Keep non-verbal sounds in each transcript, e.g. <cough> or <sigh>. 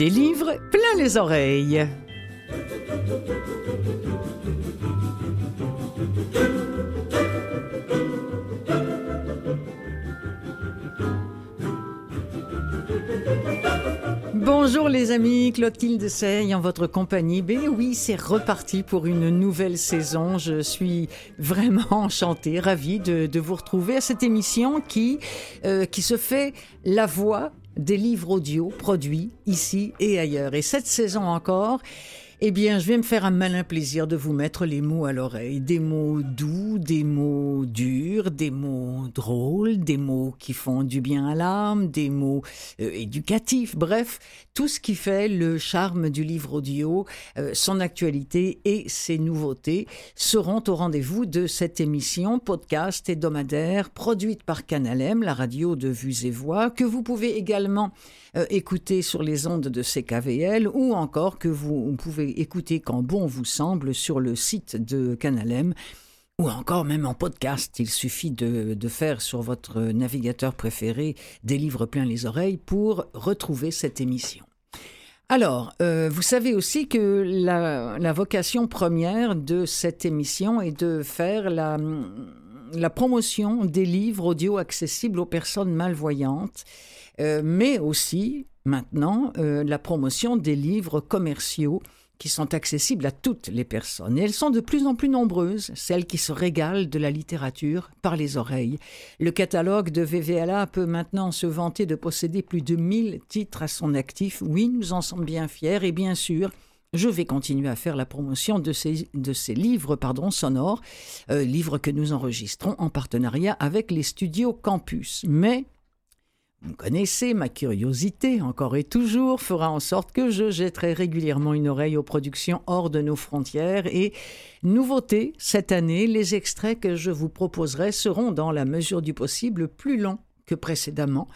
Des livres plein les oreilles. Bonjour les amis, Clotilde Sey en votre compagnie. Ben oui, c'est reparti pour une nouvelle saison. Je suis vraiment enchantée, ravie de, vous retrouver à cette émission qui, euh, qui se fait la voix des livres audio produits ici et ailleurs. Et cette saison encore, eh bien, je vais me faire un malin plaisir de vous mettre les mots à l'oreille. Des mots doux, des mots durs, des mots drôles, des mots qui font du bien à l'âme, des mots euh, éducatifs. Bref, tout ce qui fait le charme du livre audio, euh, son actualité et ses nouveautés seront au rendez-vous de cette émission podcast hebdomadaire produite par Canalem, la radio de Vues et Voix, que vous pouvez également euh, écouter sur les ondes de CKVL ou encore que vous pouvez écouter quand bon vous semble sur le site de Canalem ou encore même en podcast. Il suffit de, faire sur votre navigateur préféré des livres plein les oreilles pour retrouver cette émission. Alors, euh, vous savez aussi que la, la, vocation première de cette émission est de faire la, la promotion des livres audio accessibles aux personnes malvoyantes euh, mais aussi maintenant euh, la promotion des livres commerciaux qui sont accessibles à toutes les personnes. Et elles sont de plus en plus nombreuses, celles qui se régalent de la littérature par les oreilles. Le catalogue de VVLA peut maintenant se vanter de posséder plus de 1000 titres à son actif. Oui, nous en sommes bien fiers et bien sûr, je vais continuer à faire la promotion de ces, de ces livres pardon, sonores, euh, livres que nous enregistrons en partenariat avec les studios Campus. Mais vous connaissez, ma curiosité, encore et toujours, fera en sorte que je jetterai régulièrement une oreille aux productions hors de nos frontières et, nouveauté, cette année, les extraits que je vous proposerai seront, dans la mesure du possible, plus longs que précédemment,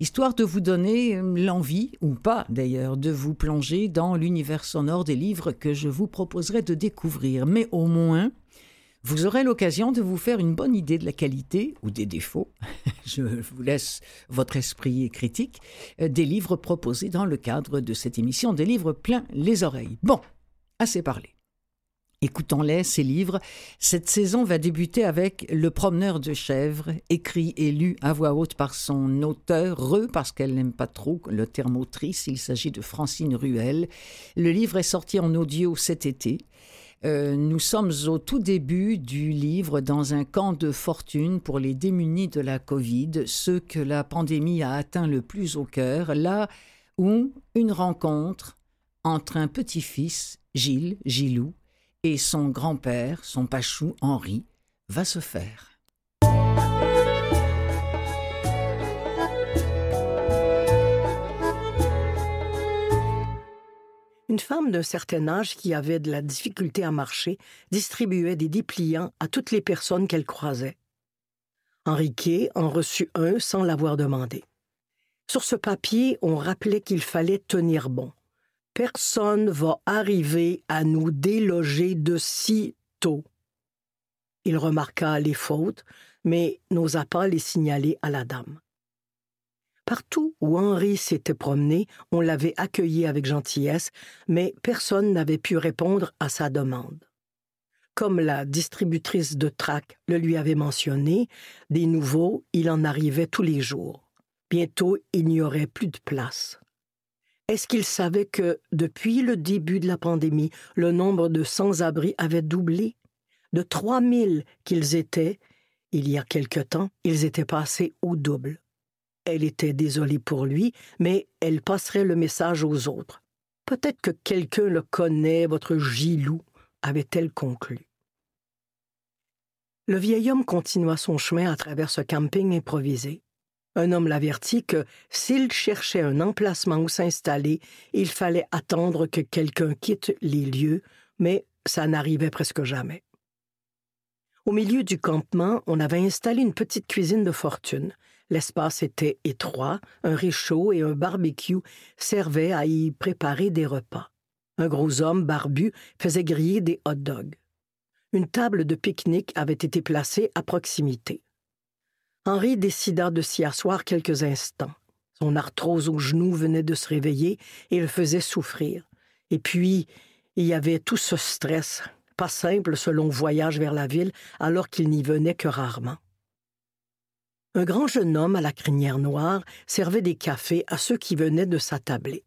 histoire de vous donner l'envie, ou pas d'ailleurs, de vous plonger dans l'univers sonore des livres que je vous proposerai de découvrir, mais au moins vous aurez l'occasion de vous faire une bonne idée de la qualité ou des défauts, <laughs> je vous laisse votre esprit critique, euh, des livres proposés dans le cadre de cette émission, des livres pleins les oreilles. Bon, assez parlé. Écoutons-les, ces livres. Cette saison va débuter avec Le promeneur de chèvres, écrit et lu à voix haute par son auteur, re, parce qu'elle n'aime pas trop le terme autrice. Il s'agit de Francine Ruel. Le livre est sorti en audio cet été. Euh, nous sommes au tout début du livre dans un camp de fortune pour les démunis de la Covid, ceux que la pandémie a atteint le plus au cœur, là où une rencontre entre un petit-fils, Gilles, Gilou, et son grand-père, son pachou Henri, va se faire. Une femme d'un certain âge qui avait de la difficulté à marcher distribuait des dépliants à toutes les personnes qu'elle croisait. Henriquet en reçut un sans l'avoir demandé. Sur ce papier, on rappelait qu'il fallait tenir bon. Personne va arriver à nous déloger de si tôt. Il remarqua les fautes, mais n'osa pas les signaler à la dame. Partout où Henri s'était promené, on l'avait accueilli avec gentillesse, mais personne n'avait pu répondre à sa demande. Comme la distributrice de trac le lui avait mentionné, des nouveaux, il en arrivait tous les jours. Bientôt, il n'y aurait plus de place. Est-ce qu'il savait que, depuis le début de la pandémie, le nombre de sans-abri avait doublé? De trois mille qu'ils étaient, il y a quelque temps, ils étaient passés au double. Elle était désolée pour lui, mais elle passerait le message aux autres. Peut-être que quelqu'un le connaît, votre Gilou, avait-elle conclu. Le vieil homme continua son chemin à travers ce camping improvisé. Un homme l'avertit que s'il cherchait un emplacement où s'installer, il fallait attendre que quelqu'un quitte les lieux, mais ça n'arrivait presque jamais. Au milieu du campement, on avait installé une petite cuisine de fortune. L'espace était étroit, un réchaud et un barbecue servaient à y préparer des repas. Un gros homme barbu faisait griller des hot dogs. Une table de pique-nique avait été placée à proximité. Henri décida de s'y asseoir quelques instants. Son arthrose au genou venait de se réveiller et le faisait souffrir. Et puis, il y avait tout ce stress, pas simple ce long voyage vers la ville, alors qu'il n'y venait que rarement. Un grand jeune homme à la crinière noire servait des cafés à ceux qui venaient de s'attabler.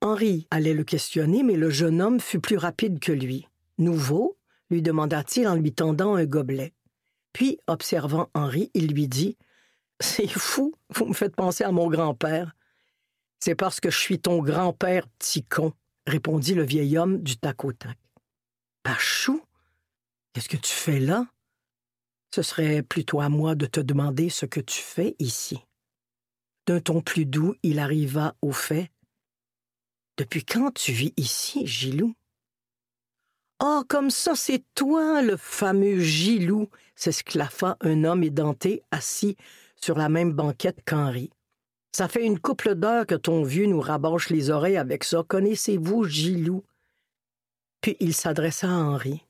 Henri allait le questionner, mais le jeune homme fut plus rapide que lui. Nouveau? lui demanda-t-il en lui tendant un gobelet. Puis, observant Henri, il lui dit C'est fou, vous me faites penser à mon grand-père. C'est parce que je suis ton grand-père, petit con, répondit le vieil homme du tac au tac. Pachou, qu'est-ce que tu fais là? Ce serait plutôt à moi de te demander ce que tu fais ici. D'un ton plus doux, il arriva au fait. Depuis quand tu vis ici, Gilou? Oh, comme ça, c'est toi, le fameux Gilou, s'esclaffa un homme édenté assis sur la même banquette qu'Henri. Ça fait une couple d'heures que ton vieux nous rabâche les oreilles avec ça. Connaissez-vous Gilou? Puis il s'adressa à Henri.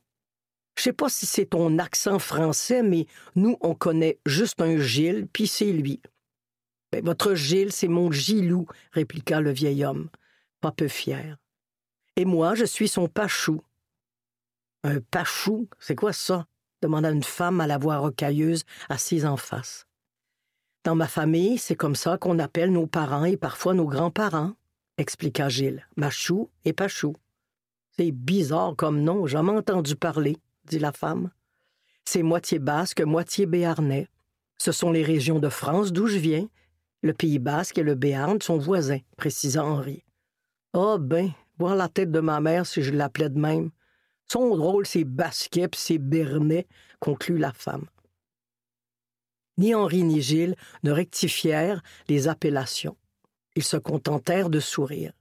Je sais pas si c'est ton accent français, mais nous, on connaît juste un Gilles, puis c'est lui. Mais votre Gilles, c'est mon Gilou, répliqua le vieil homme pas peu fier. Et moi, je suis son pachou. Un pachou, c'est quoi ça? demanda une femme à la voix rocailleuse, assise en face. Dans ma famille, c'est comme ça qu'on appelle nos parents et parfois nos grands-parents, expliqua Gilles. Machou et Pachou. C'est bizarre comme nom, jamais entendu parler, dit la femme. C'est moitié basque, moitié béarnais. Ce sont les régions de France d'où je viens. Le Pays basque et le Béarn sont voisins, précisa Henri. Ah ben, voir la tête de ma mère si je l'appelais de même. Son drôle, c'est Basquet pis c'est Bernet, conclut la femme. Ni Henri ni Gilles ne rectifièrent les appellations. Ils se contentèrent de sourire.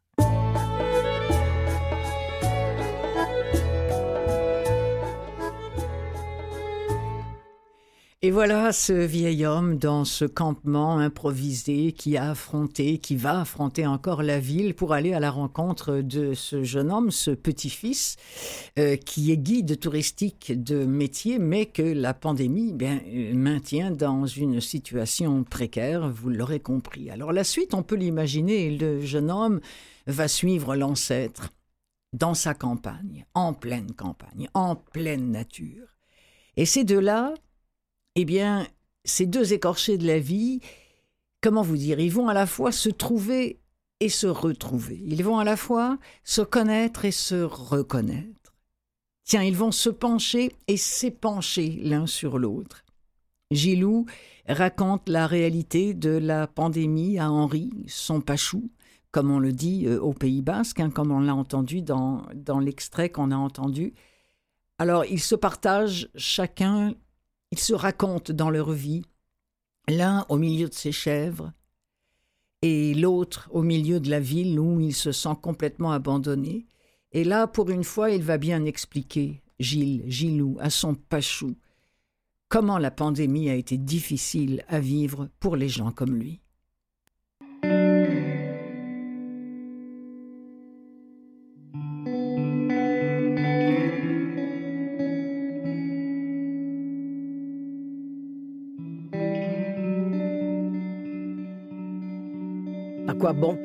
Et voilà ce vieil homme dans ce campement improvisé qui a affronté, qui va affronter encore la ville pour aller à la rencontre de ce jeune homme, ce petit-fils, euh, qui est guide touristique de métier, mais que la pandémie bien, euh, maintient dans une situation précaire, vous l'aurez compris. Alors la suite, on peut l'imaginer, le jeune homme va suivre l'ancêtre dans sa campagne, en pleine campagne, en pleine nature. Et ces deux-là, eh bien, ces deux écorchés de la vie, comment vous dire, ils vont à la fois se trouver et se retrouver. Ils vont à la fois se connaître et se reconnaître. Tiens, ils vont se pencher et s'épancher l'un sur l'autre. Gilou raconte la réalité de la pandémie à Henri, son pachou, comme on le dit euh, au Pays basque, hein, comme on l'a entendu dans, dans l'extrait qu'on a entendu. Alors, ils se partagent chacun ils se racontent dans leur vie, l'un au milieu de ses chèvres et l'autre au milieu de la ville où il se sent complètement abandonné. Et là, pour une fois, il va bien expliquer, Gilles, Gilou, à son pachou, comment la pandémie a été difficile à vivre pour les gens comme lui. Quoi bon?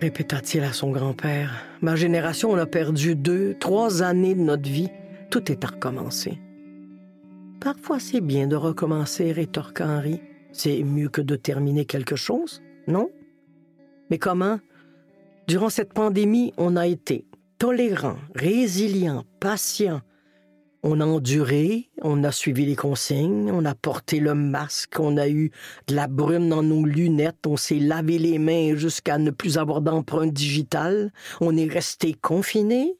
répéta-t-il à son grand-père. Ma génération, on a perdu deux, trois années de notre vie. Tout est à recommencer. Parfois, c'est bien de recommencer, rétorqua Henri. C'est mieux que de terminer quelque chose, non? Mais comment? Durant cette pandémie, on a été tolérant, résilient, patient, on a enduré, on a suivi les consignes, on a porté le masque, on a eu de la brume dans nos lunettes, on s'est lavé les mains jusqu'à ne plus avoir d'empreinte digitale, on est resté confiné,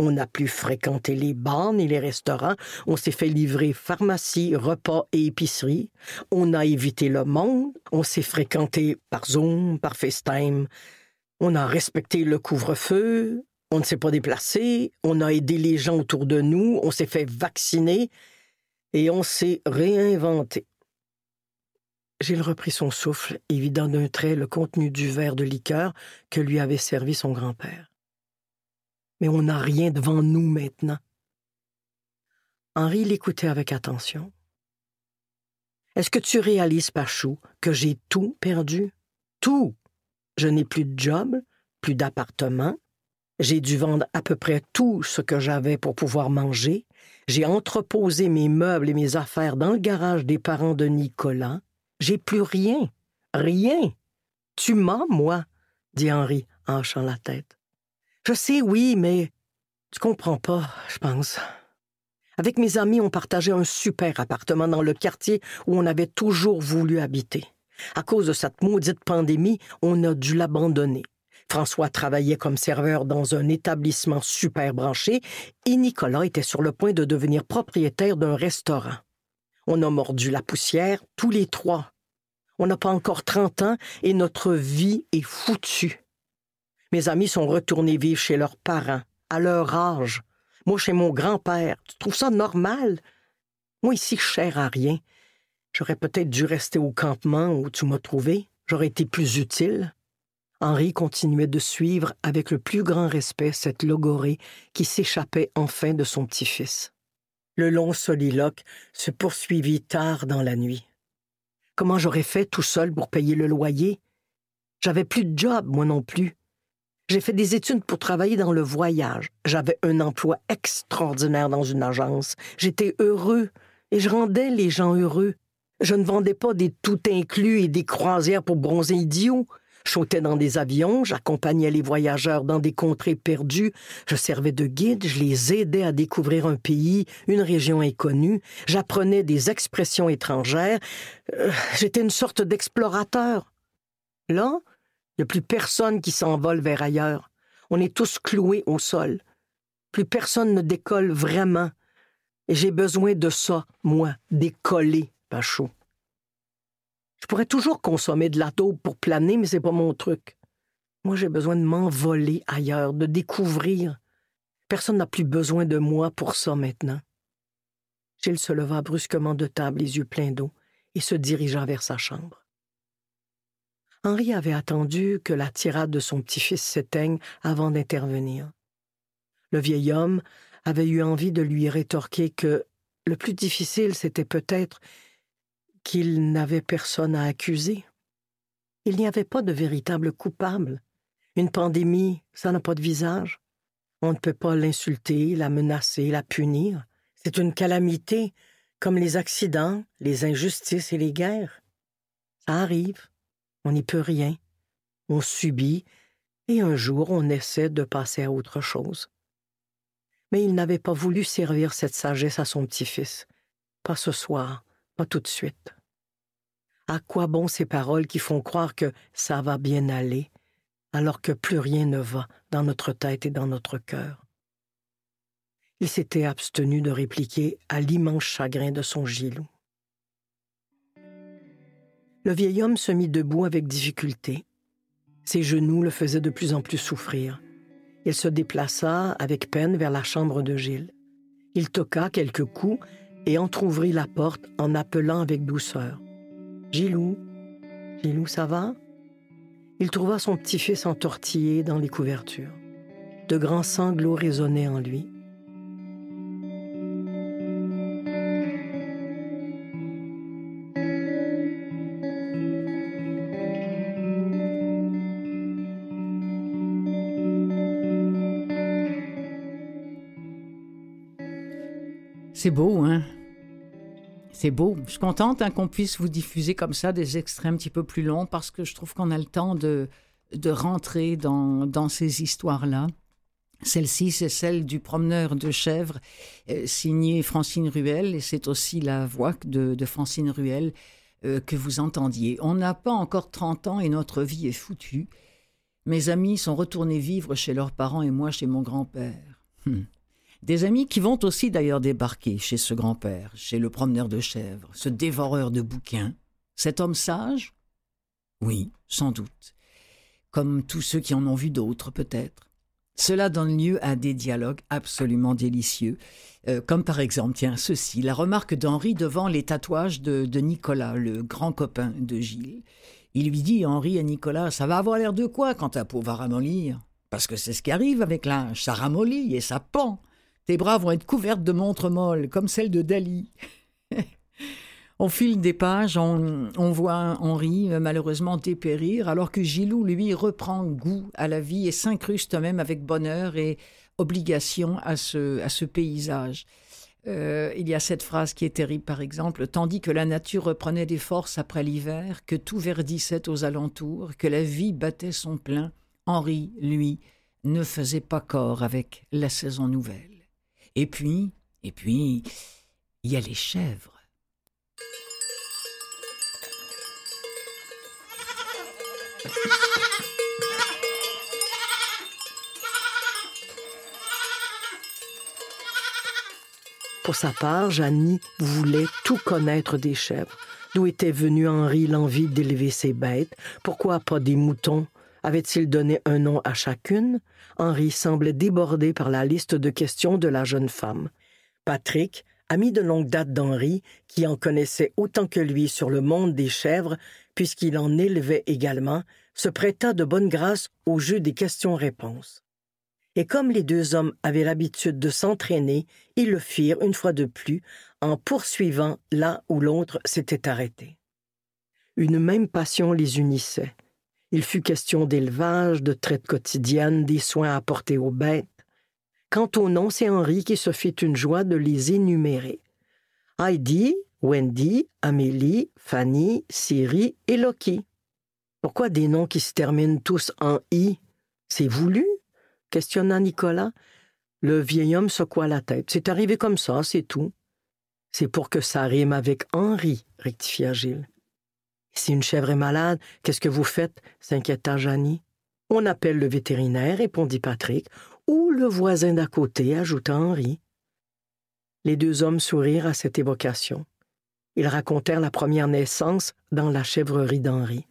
on n'a plus fréquenté les bars ni les restaurants, on s'est fait livrer pharmacie, repas et épicerie, on a évité le monde, on s'est fréquenté par Zoom, par FaceTime, on a respecté le couvre-feu, on ne s'est pas déplacé, on a aidé les gens autour de nous, on s'est fait vacciner et on s'est réinventé. Gilles reprit son souffle et vida d'un trait le contenu du verre de liqueur que lui avait servi son grand-père. Mais on n'a rien devant nous maintenant. Henri l'écoutait avec attention. Est-ce que tu réalises, Pachou, que j'ai tout perdu? Tout. Je n'ai plus de job, plus d'appartement. J'ai dû vendre à peu près tout ce que j'avais pour pouvoir manger. J'ai entreposé mes meubles et mes affaires dans le garage des parents de Nicolas. J'ai plus rien. Rien. Tu m'as, moi, dit Henri en hochant la tête. Je sais, oui, mais tu comprends pas, je pense. Avec mes amis, on partageait un super appartement dans le quartier où on avait toujours voulu habiter. À cause de cette maudite pandémie, on a dû l'abandonner. François travaillait comme serveur dans un établissement super branché et Nicolas était sur le point de devenir propriétaire d'un restaurant. On a mordu la poussière tous les trois. On n'a pas encore trente ans et notre vie est foutue. Mes amis sont retournés vivre chez leurs parents, à leur âge. Moi, chez mon grand-père. Tu trouves ça normal? Moi, ici, cher à rien. J'aurais peut-être dû rester au campement où tu m'as trouvé. J'aurais été plus utile. Henri continuait de suivre avec le plus grand respect cette logorée qui s'échappait enfin de son petit-fils. Le long soliloque se poursuivit tard dans la nuit. Comment j'aurais fait tout seul pour payer le loyer? J'avais plus de job, moi non plus. J'ai fait des études pour travailler dans le voyage. J'avais un emploi extraordinaire dans une agence. J'étais heureux et je rendais les gens heureux. Je ne vendais pas des tout inclus et des croisières pour bronzer idiots. Je dans des avions, j'accompagnais les voyageurs dans des contrées perdues, je servais de guide, je les aidais à découvrir un pays, une région inconnue, j'apprenais des expressions étrangères. Euh, j'étais une sorte d'explorateur. Là, il n'y a plus personne qui s'envole vers ailleurs. On est tous cloués au sol. Plus personne ne décolle vraiment. Et j'ai besoin de ça, moi, décoller, Pachot. Je pourrais toujours consommer de la taupe pour planer, mais c'est pas mon truc. Moi, j'ai besoin de m'envoler ailleurs, de découvrir. Personne n'a plus besoin de moi pour ça maintenant. Gilles se leva brusquement de table, les yeux pleins d'eau, et se dirigea vers sa chambre. Henri avait attendu que la tirade de son petit-fils s'éteigne avant d'intervenir. Le vieil homme avait eu envie de lui rétorquer que le plus difficile, c'était peut-être qu'il n'avait personne à accuser. Il n'y avait pas de véritable coupable. Une pandémie, ça n'a pas de visage. On ne peut pas l'insulter, la menacer, la punir. C'est une calamité, comme les accidents, les injustices et les guerres. Ça arrive, on n'y peut rien. On subit, et un jour on essaie de passer à autre chose. Mais il n'avait pas voulu servir cette sagesse à son petit-fils. Pas ce soir, pas tout de suite. À quoi bon ces paroles qui font croire que ça va bien aller, alors que plus rien ne va dans notre tête et dans notre cœur? Il s'était abstenu de répliquer à l'immense chagrin de son Gilou. Le vieil homme se mit debout avec difficulté. Ses genoux le faisaient de plus en plus souffrir. Il se déplaça avec peine vers la chambre de Gilles. Il toqua quelques coups et entr'ouvrit la porte en appelant avec douceur. Gilou, Gilou, ça va? Il trouva son petit-fils entortillé dans les couvertures. De grands sanglots résonnaient en lui. C'est beau, hein? C'est beau. Je suis contente hein, qu'on puisse vous diffuser comme ça des extraits un petit peu plus longs parce que je trouve qu'on a le temps de, de rentrer dans, dans ces histoires-là. Celle-ci, c'est celle du promeneur de chèvres, euh, signée Francine Ruel, et c'est aussi la voix de, Francine Ruel euh, que vous entendiez. On n'a pas encore 30 ans et notre vie est foutue. Mes amis sont retournés vivre chez leurs parents et moi chez mon grand-père. Hum. Des amis qui vont aussi d'ailleurs débarquer chez ce grand-père, chez le promeneur de chèvres, ce dévoreur de bouquins. Cet homme sage? Oui, sans doute. Comme tous ceux qui en ont vu d'autres, peut-être. Cela donne lieu à des dialogues absolument délicieux, euh, comme par exemple, tiens, ceci, la remarque d'Henri devant les tatouages de, Nicolas, le grand copain de Gilles. Il lui dit, Henri et Nicolas, ça va avoir l'air de quoi quand ta peau va ramollir Parce que c'est ce qui arrive avec l'âge, ça ramollit et ça pend. Tes bras vont être couvertes de montres molles, comme celles de Dali. <laughs> Au fil des pages, on, voit Henri euh, malheureusement dépérir, alors que Gilou, lui, reprend goût à la vie et s'incruste même avec bonheur et obligation à ce, à ce paysage. Euh, il y a cette phrase qui est terrible, par exemple, tandis que la nature reprenait des forces après l'hiver, que tout verdissait aux alentours, que la vie battait son plein, Henri, lui, ne faisait pas corps avec la saison nouvelle. Et puis, et puis, il y a les chèvres. Pour sa part, Jeannie voulait tout connaître des chèvres. D'où était venu Henri l'envie d'élever ses bêtes? Pourquoi pas des moutons? Avait-il donné un nom à chacune? Henri semblait débordé par la liste de questions de la jeune femme. Patrick, ami de longue date d'Henri, qui en connaissait autant que lui sur le monde des chèvres, puisqu'il en élevait également, se prêta de bonne grâce au jeu des questions-réponses et comme les deux hommes avaient l'habitude de s'entraîner, ils le firent une fois de plus en poursuivant là où l'autre s'était arrêté. Une même passion les unissait. Il fut question d'élevage, de traite quotidienne, des soins apportés aux bêtes. Quant aux noms, c'est Henri qui se fit une joie de les énumérer. Heidi, Wendy, Amélie, Fanny, Siri et Loki. Pourquoi des noms qui se terminent tous en i? C'est voulu? Questionna Nicolas. Le vieil homme secoua la tête. C'est arrivé comme ça, c'est tout. C'est pour que ça rime avec Henri, rectifia Gilles. Si une chèvre est malade, qu'est-ce que vous faites? s'inquiéta Janie. On appelle le vétérinaire, répondit Patrick, ou le voisin d'à côté, ajouta Henri. Les deux hommes sourirent à cette évocation. Ils racontèrent la première naissance dans la chèvrerie d'Henri.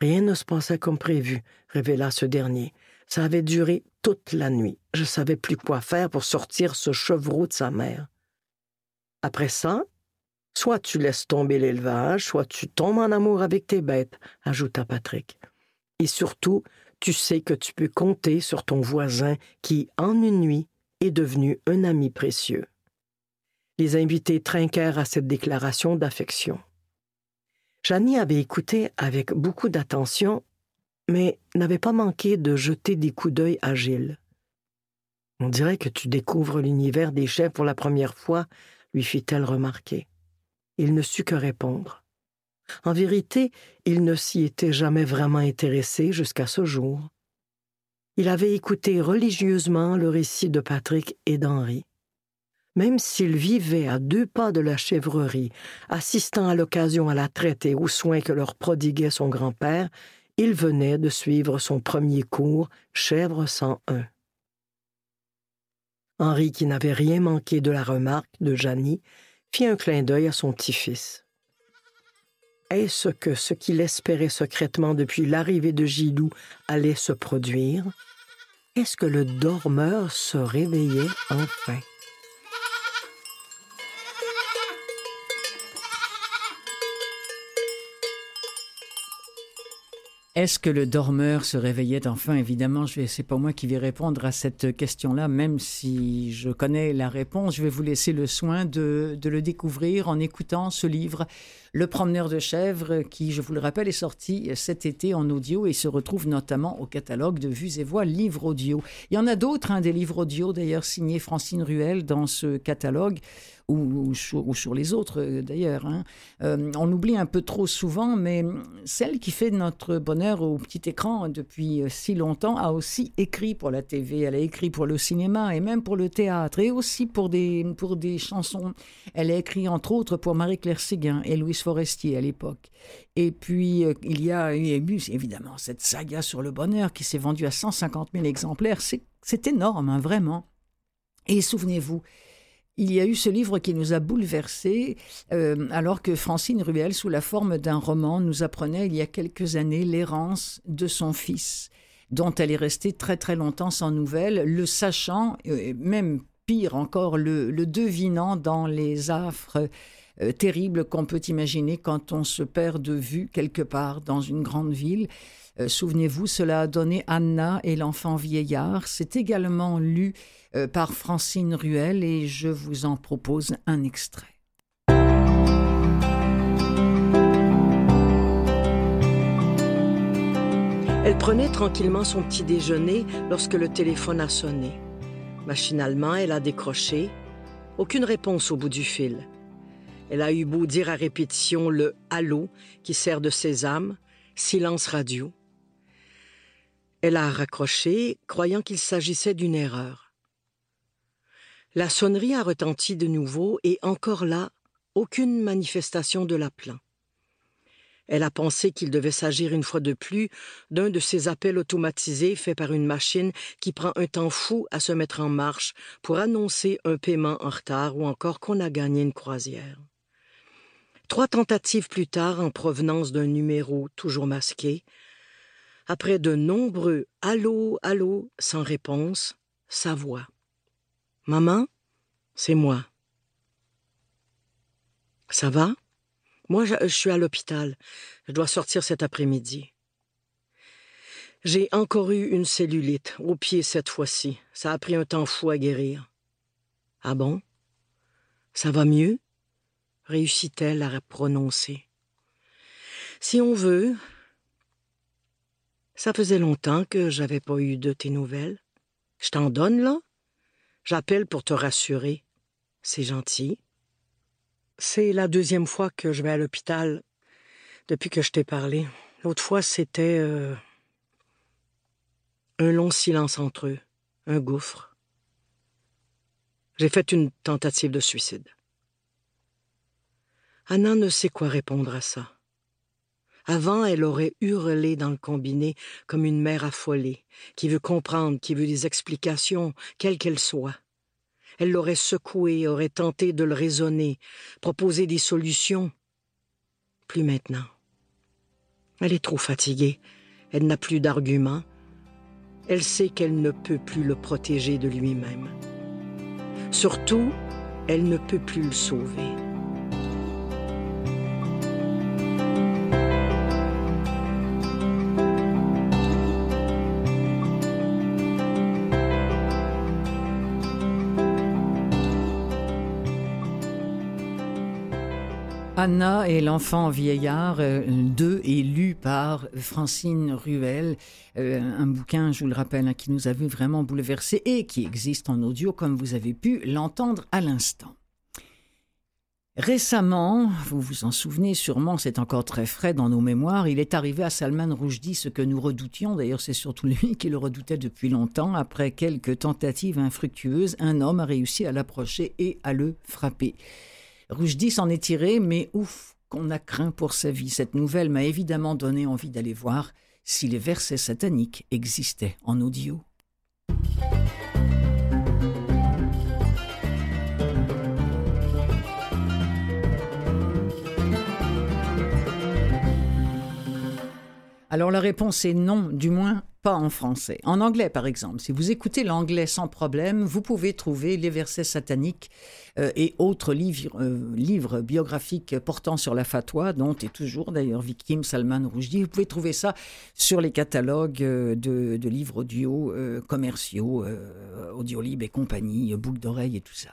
Rien ne se passait comme prévu, révéla ce dernier. Ça avait duré toute la nuit. Je savais plus quoi faire pour sortir ce chevreau de sa mère. Après ça, soit tu laisses tomber l'élevage, soit tu tombes en amour avec tes bêtes, ajouta Patrick. Et surtout, tu sais que tu peux compter sur ton voisin qui, en une nuit, est devenu un ami précieux. Les invités trinquèrent à cette déclaration d'affection. Janie avait écouté avec beaucoup d'attention mais n'avait pas manqué de jeter des coups d'œil à Gilles. On dirait que tu découvres l'univers des chefs pour la première fois, lui fit-elle remarquer. Il ne sut que répondre. En vérité, il ne s'y était jamais vraiment intéressé jusqu'à ce jour. Il avait écouté religieusement le récit de Patrick et d'Henri. Même s'il vivait à deux pas de la chèvrerie, assistant à l'occasion à la traite et aux soins que leur prodiguait son grand-père, il venait de suivre son premier cours Chèvre 101. Henri, qui n'avait rien manqué de la remarque de Janie, fit un clin d'œil à son petit-fils. Est-ce que ce qu'il espérait secrètement depuis l'arrivée de Gilou allait se produire? Est-ce que le dormeur se réveillait enfin? Est-ce que le dormeur se réveillait enfin? Évidemment, je vais, c'est pas moi qui vais répondre à cette question-là, même si je connais la réponse. Je vais vous laisser le soin de, de le découvrir en écoutant ce livre, Le promeneur de chèvres, qui, je vous le rappelle, est sorti cet été en audio et se retrouve notamment au catalogue de Vues et Voix livres audio. Il y en a d'autres, hein, des livres audio d'ailleurs signés Francine Ruel dans ce catalogue ou, sur, les autres euh, d'ailleurs. Hein. Euh, on oublie un peu trop souvent, mais celle qui fait notre bonheur au petit écran depuis euh, si longtemps a aussi écrit pour la TV, elle a écrit pour le cinéma et même pour le théâtre et aussi pour des, pour des chansons. Elle a écrit entre autres pour Marie-Claire Séguin et Louise À l'époque. Et puis, il y a eu évidemment cette saga sur le bonheur qui s'est vendue à 150 000 exemplaires. C'est énorme, hein, vraiment. Et souvenez-vous, il y a eu ce livre qui nous a bouleversés, euh, alors que Francine Ruel, sous la forme d'un roman, nous apprenait il y a quelques années l'errance de son fils, dont elle est restée très très longtemps sans nouvelles, le sachant, euh, même pire encore, le, devinant dans les affres euh, terribles qu'on peut imaginer quand on se perd de vue quelque part dans une grande ville. Euh, souvenez-vous, cela a donné Anna et l'enfant vieillard. C'est également lu euh, par Francine Ruel et je vous en propose un extrait. Elle prenait tranquillement son petit déjeuner lorsque le téléphone a sonné. Machinalement, elle a décroché. Aucune réponse au bout du fil. Elle a eu beau dire à répétition le Allô qui sert de sésame, silence radio. Elle a raccroché, croyant qu'il s'agissait d'une erreur. La sonnerie a retenti de nouveau et encore là, aucune manifestation de l'appelant. Elle a pensé qu'il devait s'agir une fois de plus d'un de ces appels automatisés faits par une machine qui prend un temps fou à se mettre en marche pour annoncer un paiement en retard ou encore qu'on a gagné une croisière. Trois tentatives plus tard, en provenance d'un numéro toujours masqué, après de nombreux Allô, allô sans réponse, sa voix. Maman, c'est moi. Ça va? Moi, je, suis à l'hôpital. Je dois sortir cet après-midi. J'ai encore eu une cellulite, au pied cette fois-ci. Ça a pris un temps fou à guérir. Ah bon? Ça va mieux? Réussit-elle à prononcer. Si on veut. Ça faisait longtemps que j'avais pas eu de tes nouvelles. Je t'en donne, là? J'appelle pour te rassurer. C'est gentil. C'est la deuxième fois que je vais à l'hôpital depuis que je t'ai parlé. L'autre fois, c'était euh, un long silence entre eux, un gouffre. J'ai fait une tentative de suicide. Anna ne sait quoi répondre à ça. Avant, elle aurait hurlé dans le combiné comme une mère affolée, qui veut comprendre, qui veut des explications, quelles qu'elles soient. Elle l'aurait secoué, aurait tenté de le raisonner, proposer des solutions. Plus maintenant. Elle est trop fatiguée. Elle n'a plus d'arguments. Elle sait qu'elle ne peut plus le protéger de lui-même. Surtout, elle ne peut plus le sauver. Anna et l'enfant vieillard, euh, deux lu par Francine Ruel, euh, un bouquin, je vous le rappelle, hein, qui nous a vu vraiment bouleversé et qui existe en audio comme vous avez pu l'entendre à l'instant. Récemment, vous vous en souvenez sûrement, c'est encore très frais dans nos mémoires, il est arrivé à Salman Rushdie ce que nous redoutions, d'ailleurs c'est surtout lui <laughs> qui le redoutait depuis longtemps, après quelques tentatives infructueuses, un homme a réussi à l'approcher et à le frapper. Rushdie s'en est tiré, mais ouf, qu'on a craint pour sa vie. Cette nouvelle m'a évidemment donné envie d'aller voir si les versets sataniques existaient en audio. Alors la réponse est non, du moins pas en français. En anglais, par exemple, si vous écoutez l'anglais sans problème, vous pouvez trouver les versets sataniques euh, et autres livres, euh, livres, biographiques portant sur la fatwa, dont est toujours d'ailleurs victime Salman Rushdie. Vous pouvez trouver ça sur les catalogues euh, de, livres audio commerciaux, Audiolib et compagnie, boucles d'oreilles et tout ça.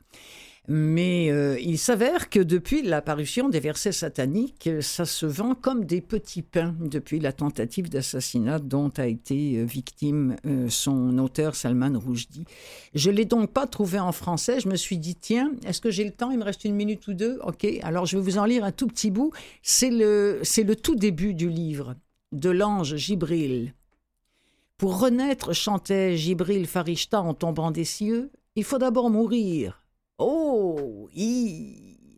Mais euh, il s'avère que depuis l'apparition des versets sataniques, ça se vend comme des petits pains depuis la tentative d'assassinat dont a été euh, victime euh, son auteur Salman Rushdie. Je l'ai donc pas trouvé en français. Je me suis dit tiens, est-ce que j'ai le temps? Il me reste une minute ou deux? Ok, alors je vais vous en lire un tout petit bout. C'est le c'est le tout début du livre de l'ange Gibril. Pour renaître, chantait Gibril Farishta en tombant des cieux, il faut d'abord mourir Oh,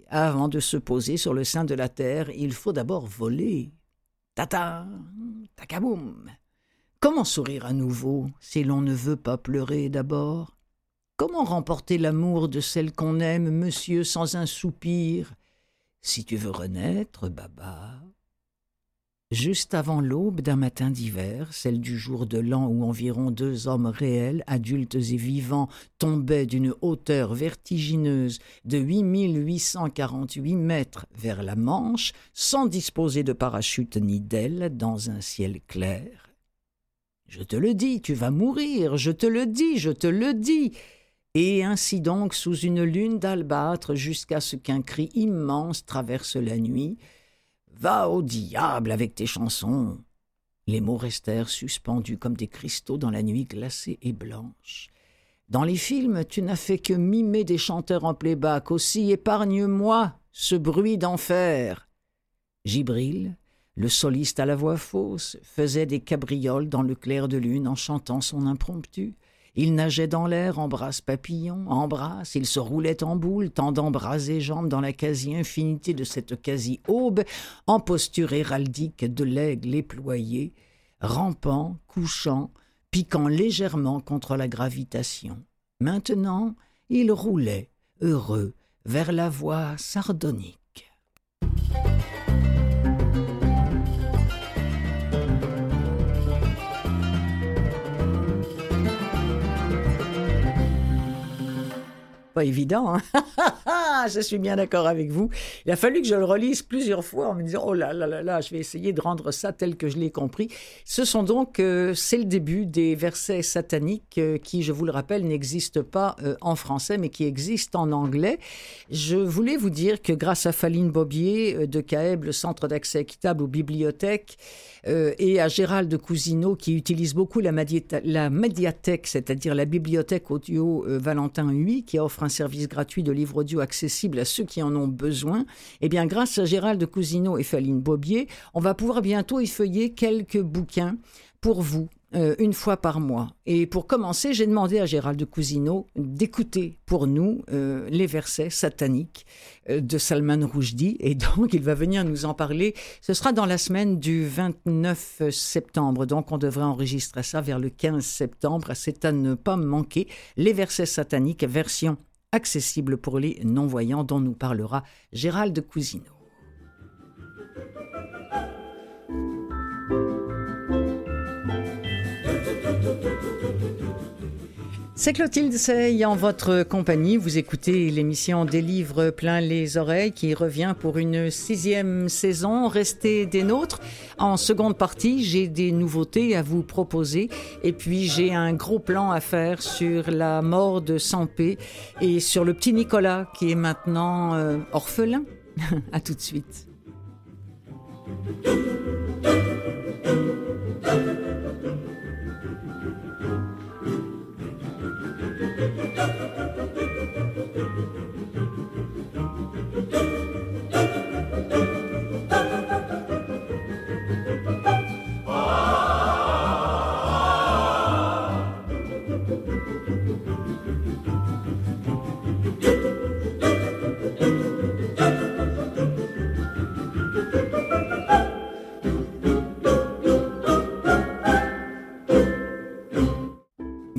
Avant de se poser sur le sein de la terre, il faut d'abord voler. Tata Takaboum. Comment sourire à nouveau si l'on ne veut pas pleurer d'abord? Comment remporter l'amour de celle qu'on aime, monsieur, sans un soupir? Si tu veux renaître, Baba, Juste avant l'aube d'un matin d'hiver, celle du jour de l'an où environ deux hommes réels, adultes et vivants, tombaient d'une hauteur vertigineuse de 8848 mètres vers la Manche, sans disposer de parachute ni d'aile, dans un ciel clair. Je te le dis, tu vas mourir, je te le dis, je te le dis. Et ainsi donc, sous une lune d'albâtre, jusqu'à ce qu'un cri immense traverse la nuit, Va au diable avec tes chansons. Les mots restèrent suspendus comme des cristaux dans la nuit glacée et blanche. Dans les films, tu n'as fait que mimer des chanteurs en playback. Aussi, épargne-moi ce bruit d'enfer. Gibril, le soliste à la voix fausse, faisait des cabrioles dans le clair de lune en chantant son impromptu. Il nageait dans l'air en brasse papillon, en brasse, il se roulait en boule, tendant bras et jambes dans la quasi-infinité de cette quasi-aube, en posture héraldique de l'aigle éployé, rampant, couchant, piquant légèrement contre la gravitation. Maintenant, il roulait, heureux, vers la voie sardonique. Pas évident, hein <laughs> Je suis bien d'accord avec vous. Il a fallu que je le relise plusieurs fois en me disant oh là là là là, je vais essayer de rendre ça tel que je l'ai compris. Ce sont donc euh, c'est le début des versets sataniques euh, qui, je vous le rappelle, n'existent pas euh, en français mais qui existent en anglais. Je voulais vous dire que grâce à Faline Bobier de CAEB, le Centre d'accès équitable aux bibliothèques, et à Gérald Cousineau qui utilise beaucoup la, médiathèque, c'est-à-dire la bibliothèque audio Valentin 8 qui offre un service gratuit de livres audio accessibles à ceux qui en ont besoin, eh bien, grâce à Gérald Cousineau et Faline Bobier, on va pouvoir bientôt effeuiller quelques bouquins pour vous, euh, une fois par mois. Et pour commencer, j'ai demandé à Gérald Cousineau d'écouter pour nous euh, les versets sataniques euh, de Salman Rushdie. Et donc, il va venir nous en parler. Ce sera dans la semaine du 29 septembre. Donc, on devrait enregistrer ça vers le 15 septembre. C'est à ne pas manquer. Les versets sataniques, version accessible pour les non-voyants dont nous parlera Gérald Cousineau. C'est Clotilde Sey en votre compagnie. Vous écoutez l'émission des livres plein les oreilles qui revient pour une sixième saison. Restez des nôtres. En seconde partie, j'ai des nouveautés à vous proposer et puis j'ai un gros plan à faire sur la mort de Sampé et sur le petit Nicolas qui est maintenant euh, orphelin. <laughs> à tout de suite.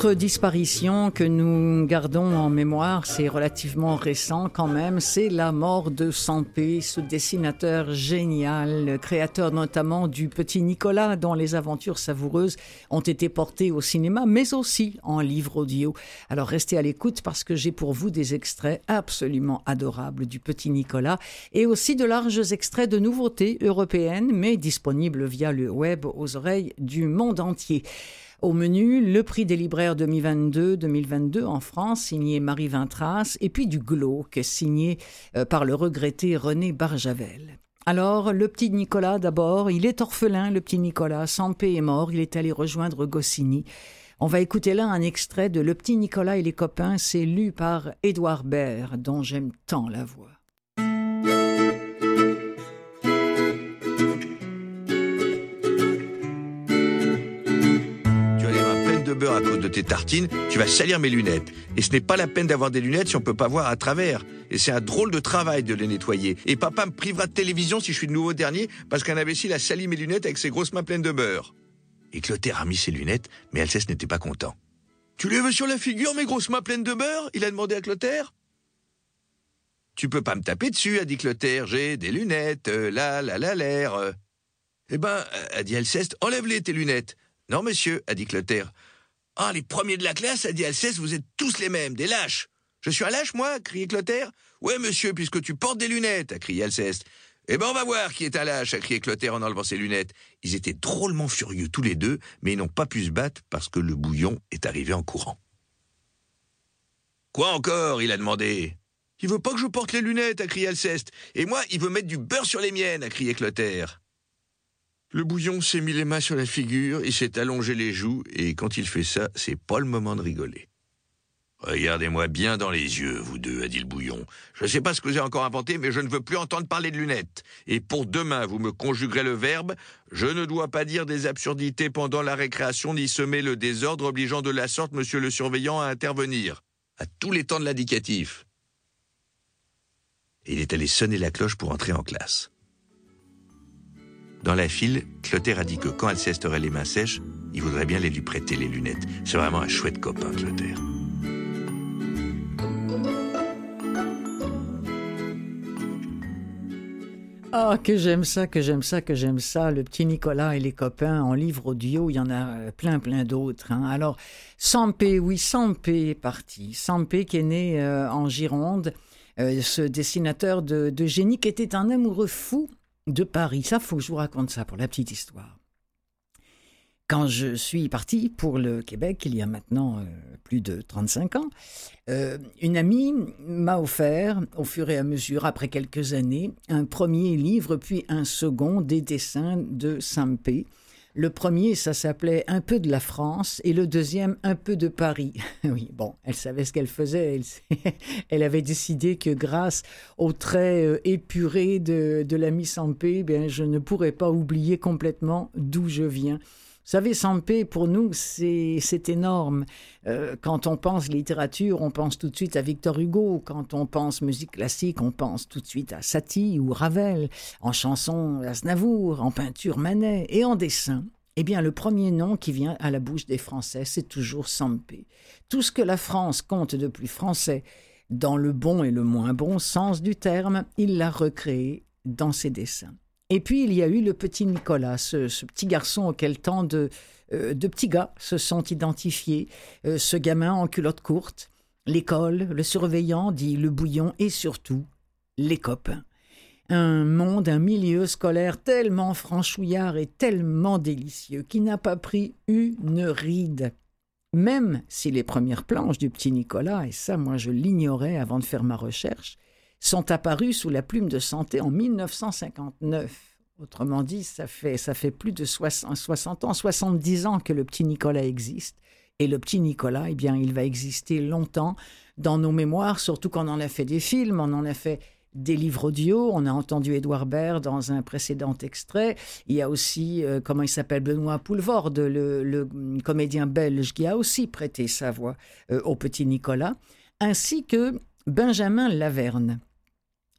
Autre disparition que nous gardons en mémoire, c'est relativement récent quand même, c'est la mort de Sampé, ce dessinateur génial, créateur notamment du Petit Nicolas, dont les aventures savoureuses ont été portées au cinéma, mais aussi en livre audio. Alors restez à l'écoute parce que j'ai pour vous des extraits absolument adorables du Petit Nicolas et aussi de larges extraits de nouveautés européennes, mais disponibles via le web aux oreilles du monde entier. Au menu, le prix des libraires 2022-2022 en France, signé Marie Vintras, et puis du glauque, signé euh, par le regretté René Barjavel. Alors, le petit Nicolas d'abord, il est orphelin, le petit Nicolas, Sampé est mort, il est allé rejoindre Goscinny. On va écouter là un extrait de Le petit Nicolas et les copains, c'est lu par Édouard Baird, dont j'aime tant la voix. Tes tartines, tu vas salir mes lunettes. Et ce n'est pas la peine d'avoir des lunettes si on peut pas voir à travers. Et c'est un drôle de travail de les nettoyer. Et papa me privera de télévision si je suis de nouveau dernier parce qu'un imbécile a sali mes lunettes avec ses grosses mains pleines de beurre. Et Clotaire a mis ses lunettes, mais Alceste n'était pas content. Tu les veux sur la figure, mes grosses mains pleines de beurre? Il a demandé à Clotaire. Tu peux pas me taper dessus, a dit Clotaire. J'ai des lunettes, euh, là, là, là, l'air. Euh. Eh ben, a dit Alceste, enlève-les tes lunettes. Non, monsieur, a dit Clotaire. Ah, les premiers de la classe, a dit Alceste, vous êtes tous les mêmes, des lâches. Je suis un lâche, moi criait Clotaire. Ouais, monsieur, puisque tu portes des lunettes, a crié Alceste. Eh ben, on va voir qui est à l'âge, a crié Clotaire en enlevant ses lunettes. Ils étaient drôlement furieux tous les deux, mais ils n'ont pas pu se battre parce que le bouillon est arrivé en courant. Quoi encore il a demandé. Il veut pas que je porte les lunettes, a crié Alceste. Et moi, il veut mettre du beurre sur les miennes, a crié Clotaire. Le bouillon s'est mis les mains sur la figure, il s'est allongé les joues, et quand il fait ça, c'est pas le moment de rigoler. Regardez-moi bien dans les yeux, vous deux, a dit le bouillon. Je ne sais pas ce que vous avez encore inventé, mais je ne veux plus entendre parler de lunettes. Et pour demain, vous me conjuguerez le verbe Je ne dois pas dire des absurdités pendant la récréation, ni semer le désordre, obligeant de la sorte monsieur le surveillant à intervenir. À tous les temps de l'indicatif. il est allé sonner la cloche pour entrer en classe. Dans la file, Clotaire a dit que quand Alceste aurait les mains sèches, il voudrait bien les lui prêter les lunettes. C'est vraiment un chouette copain, Clotaire. Ah, que j'aime ça, que j'aime ça, que j'aime ça. Le petit Nicolas et les copains en livre audio, il y en a euh, plein, plein d'autres. Hein. Alors, Sampé, oui, Sampé est parti. Sampé qui est né euh, en Gironde, euh, ce dessinateur de, de, génie qui était un amoureux fou de Paris. Ça, faut que je vous raconte ça pour la petite histoire. Quand je suis parti pour le Québec, il y a maintenant euh, plus de 35 ans, euh, une amie m'a offert, au fur et à mesure, après quelques années, un premier livre, puis un second, des dessins de Sampé. Le premier, ça s'appelait Un peu de la France, et le deuxième, Un peu de Paris. <laughs> oui, bon, elle savait ce qu'elle faisait. Elle, <laughs> elle, avait décidé que grâce aux traits euh, épurés de, de l'ami Sampé, bien, je ne pourrais pas oublier complètement d'où je viens. Vous savez, Sampé, pour nous, c'est énorme. Euh, quand on pense littérature, on pense tout de suite à Victor Hugo. Quand on pense musique classique, on pense tout de suite à Satie ou Ravel. En chanson, Aznavour. En peinture, Manet. Et en dessin, eh bien, le premier nom qui vient à la bouche des Français, c'est toujours Sampé. Tout ce que la France compte de plus français, dans le bon et le moins bon sens du terme, il l'a recréé dans ses dessins. Et puis il y a eu le petit Nicolas, ce, petit garçon auquel tant de, euh, de, petits gars se sont identifiés, euh, ce gamin en culotte courte, l'école, le surveillant, dit le bouillon, et surtout les copains. Un monde, un milieu scolaire tellement franchouillard et tellement délicieux qui n'a pas pris une ride. Même si les premières planches du petit Nicolas, et ça moi je l'ignorais avant de faire ma recherche, sont apparus sous la plume de santé en 1959. Autrement dit, ça fait, ça fait plus de 60, 60 ans, 70 ans que le petit Nicolas existe. Et le petit Nicolas, eh bien, il va exister longtemps dans nos mémoires, surtout quand on en a fait des films, on en a fait des livres audio. On a entendu Édouard Baird dans un précédent extrait. Il y a aussi, euh, comment il s'appelle, Benoît Poulvorde, le, comédien belge, qui a aussi prêté sa voix euh, au petit Nicolas, ainsi que Benjamin Laverne.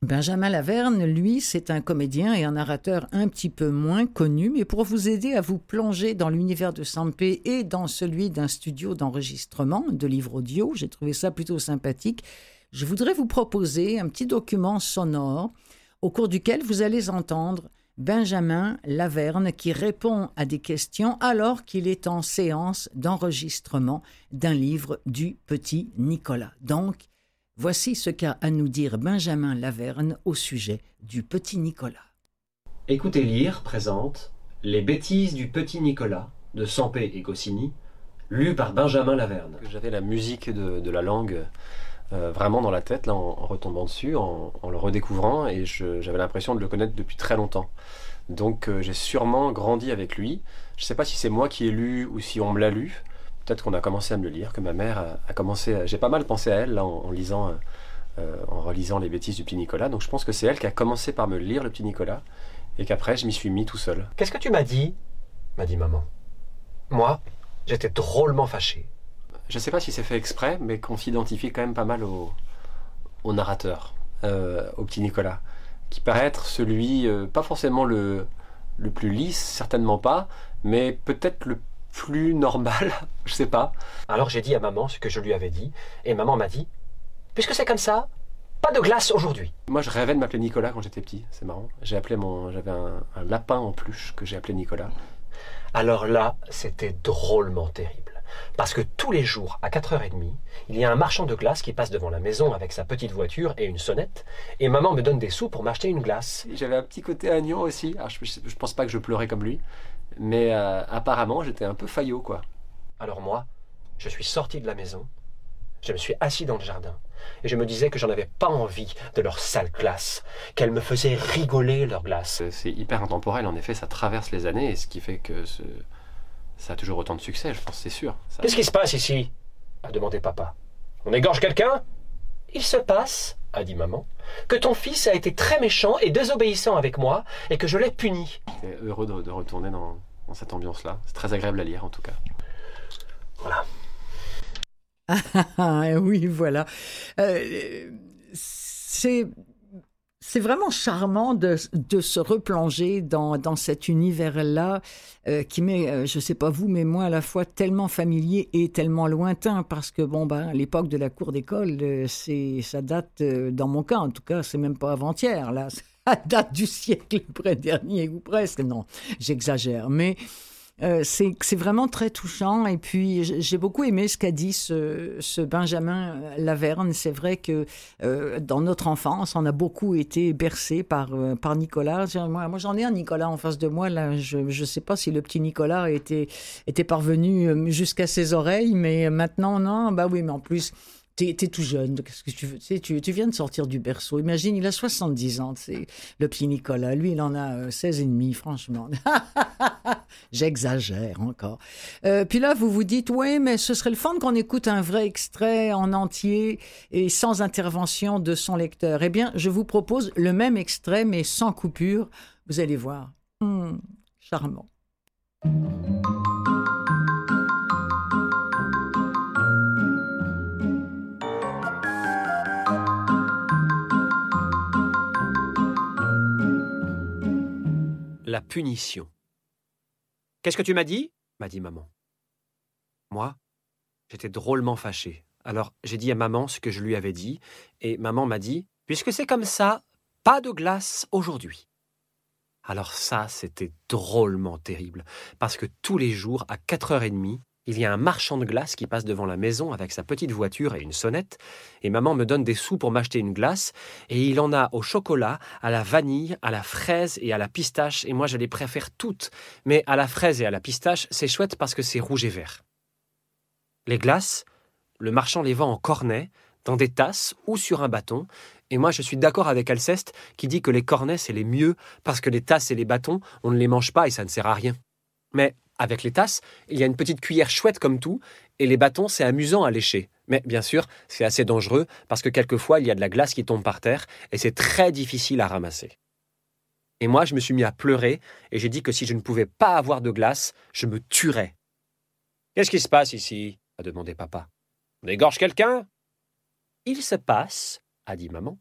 Benjamin Laverne, lui, c'est un comédien et un narrateur un petit peu moins connu, mais pour vous aider à vous plonger dans l'univers de Sampé et dans celui d'un studio d'enregistrement de livres audio, j'ai trouvé ça plutôt sympathique, je voudrais vous proposer un petit document sonore au cours duquel vous allez entendre Benjamin Laverne qui répond à des questions alors qu'il est en séance d'enregistrement d'un livre du petit Nicolas. Donc, Voici ce qu'a à nous dire Benjamin Laverne au sujet du petit Nicolas. Écoutez lire présente Les bêtises du petit Nicolas de Sampé et Goscinny, lu par Benjamin Laverne. J'avais la musique de, la langue euh, vraiment dans la tête, là, en, retombant dessus, en, le redécouvrant, et j'avais l'impression de le connaître depuis très longtemps. Donc euh, j'ai sûrement grandi avec lui. Je ne sais pas si c'est moi qui ai lu ou si on me l'a lu, peut-être qu'on a commencé à me le lire, que ma mère a, commencé. J'ai pas mal pensé à elle là, en, lisant, euh, en relisant les bêtises du petit Nicolas. Donc je pense que c'est elle qui a commencé par me lire le petit Nicolas et qu'après je m'y suis mis tout seul. Qu'est-ce que tu m'as dit? m'a dit maman. Moi, j'étais drôlement fâché. Je sais pas si c'est fait exprès, mais qu'on s'identifie quand même pas mal au, au narrateur, euh, au petit Nicolas, qui paraît être celui, euh, pas forcément le, le plus lisse, certainement pas, mais peut-être le plus normal, <laughs> je sais pas. Alors j'ai dit à maman ce que je lui avais dit, et maman m'a dit Puisque c'est comme ça, pas de glace aujourd'hui. Moi, je rêvais de m'appeler Nicolas quand j'étais petit, c'est marrant. J'ai appelé mon, j'avais un, lapin en peluche que j'ai appelé Nicolas. Alors là, c'était drôlement terrible. parce que tous les jours, à 4h30, il y a un marchand de glace qui passe devant la maison avec sa petite voiture et une sonnette, et maman me donne des sous pour m'acheter une glace. J'avais un petit côté agneau aussi. Alors, je, je, pense pas que je pleurais comme lui, mais euh, apparemment, j'étais un peu faillot, quoi. Alors moi, je suis sorti de la maison, je me suis assis dans le jardin, et je me disais que j'en avais pas envie de leur sale glace, qu'elles me faisaient rigoler leur glace. C'est hyper intemporel, en effet, ça traverse les années, et ce qui fait que ce ça a toujours autant de succès, je pense, c'est sûr. Qu'est-ce qui se passe ici? a demandé papa. On égorge quelqu'un? Il se passe, a dit maman, que ton fils a été très méchant et désobéissant avec moi et que je l'ai puni. J'étais heureux de, retourner dans, cette ambiance-là. C'est très agréable à lire en tout cas. Voilà. <laughs> Ah, oui, voilà. Euh, c'est c'est vraiment charmant de, se replonger dans, cet univers-là euh, qui m'est, euh, je ne sais pas vous, mais moi à la fois tellement familier et tellement lointain parce que bon ben l'époque de la cour d'école, euh, ça date dans mon cas en tout cas, c'est même pas avant-hier là, <laughs> ça date du siècle <laughs> près dernier ou presque. Non, j'exagère, mais euh, c'est vraiment très touchant. Et puis, j'ai beaucoup aimé ce qu'a dit ce, Benjamin Laverne. C'est vrai que euh, dans notre enfance, on a beaucoup été bercé par, euh, par Nicolas. Moi, moi j'en ai un Nicolas en face de moi. Là, je ne sais pas si le petit Nicolas était, était parvenu jusqu'à ses oreilles, mais maintenant, non. Bah oui, mais en plus, T'es es tout jeune, qu'est-ce que tu veux? Tu, viens de sortir du berceau. Imagine, il a 70 ans, le petit Nicolas. Lui, il en a 16 euh, et demi, franchement. <laughs> J'exagère encore. Euh, puis là, vous vous dites, oui, mais ce serait le fun qu'on écoute un vrai extrait en entier et sans intervention de son lecteur. Eh bien, je vous propose le même extrait, mais sans coupure. Vous allez voir. Hmm, charmant. La punition. Qu'est-ce que tu m'as dit? m'a dit maman. Moi, j'étais drôlement fâché. Alors j'ai dit à maman ce que je lui avais dit, et maman m'a dit Puisque c'est comme ça, pas de glace aujourd'hui. Alors ça, c'était drôlement terrible, parce que tous les jours, à 4h30, il y a un marchand de glace qui passe devant la maison avec sa petite voiture et une sonnette, et maman me donne des sous pour m'acheter une glace, et il en a au chocolat, à la vanille, à la fraise et à la pistache, et moi je les préfère toutes, mais à la fraise et à la pistache, c'est chouette parce que c'est rouge et vert. Les glaces, le marchand les vend en cornet, dans des tasses ou sur un bâton, et moi je suis d'accord avec Alceste qui dit que les cornets c'est les mieux parce que les tasses et les bâtons, on ne les mange pas et ça ne sert à rien. Mais avec les tasses, il y a une petite cuillère chouette comme tout, et les bâtons, c'est amusant à lécher. Mais bien sûr, c'est assez dangereux parce que quelquefois, il y a de la glace qui tombe par terre, et c'est très difficile à ramasser. Et moi, je me suis mis à pleurer, et j'ai dit que si je ne pouvais pas avoir de glace, je me tuerais. Qu'est-ce qui se passe ici? a demandé papa. On égorge quelqu'un Il se passe, a dit maman,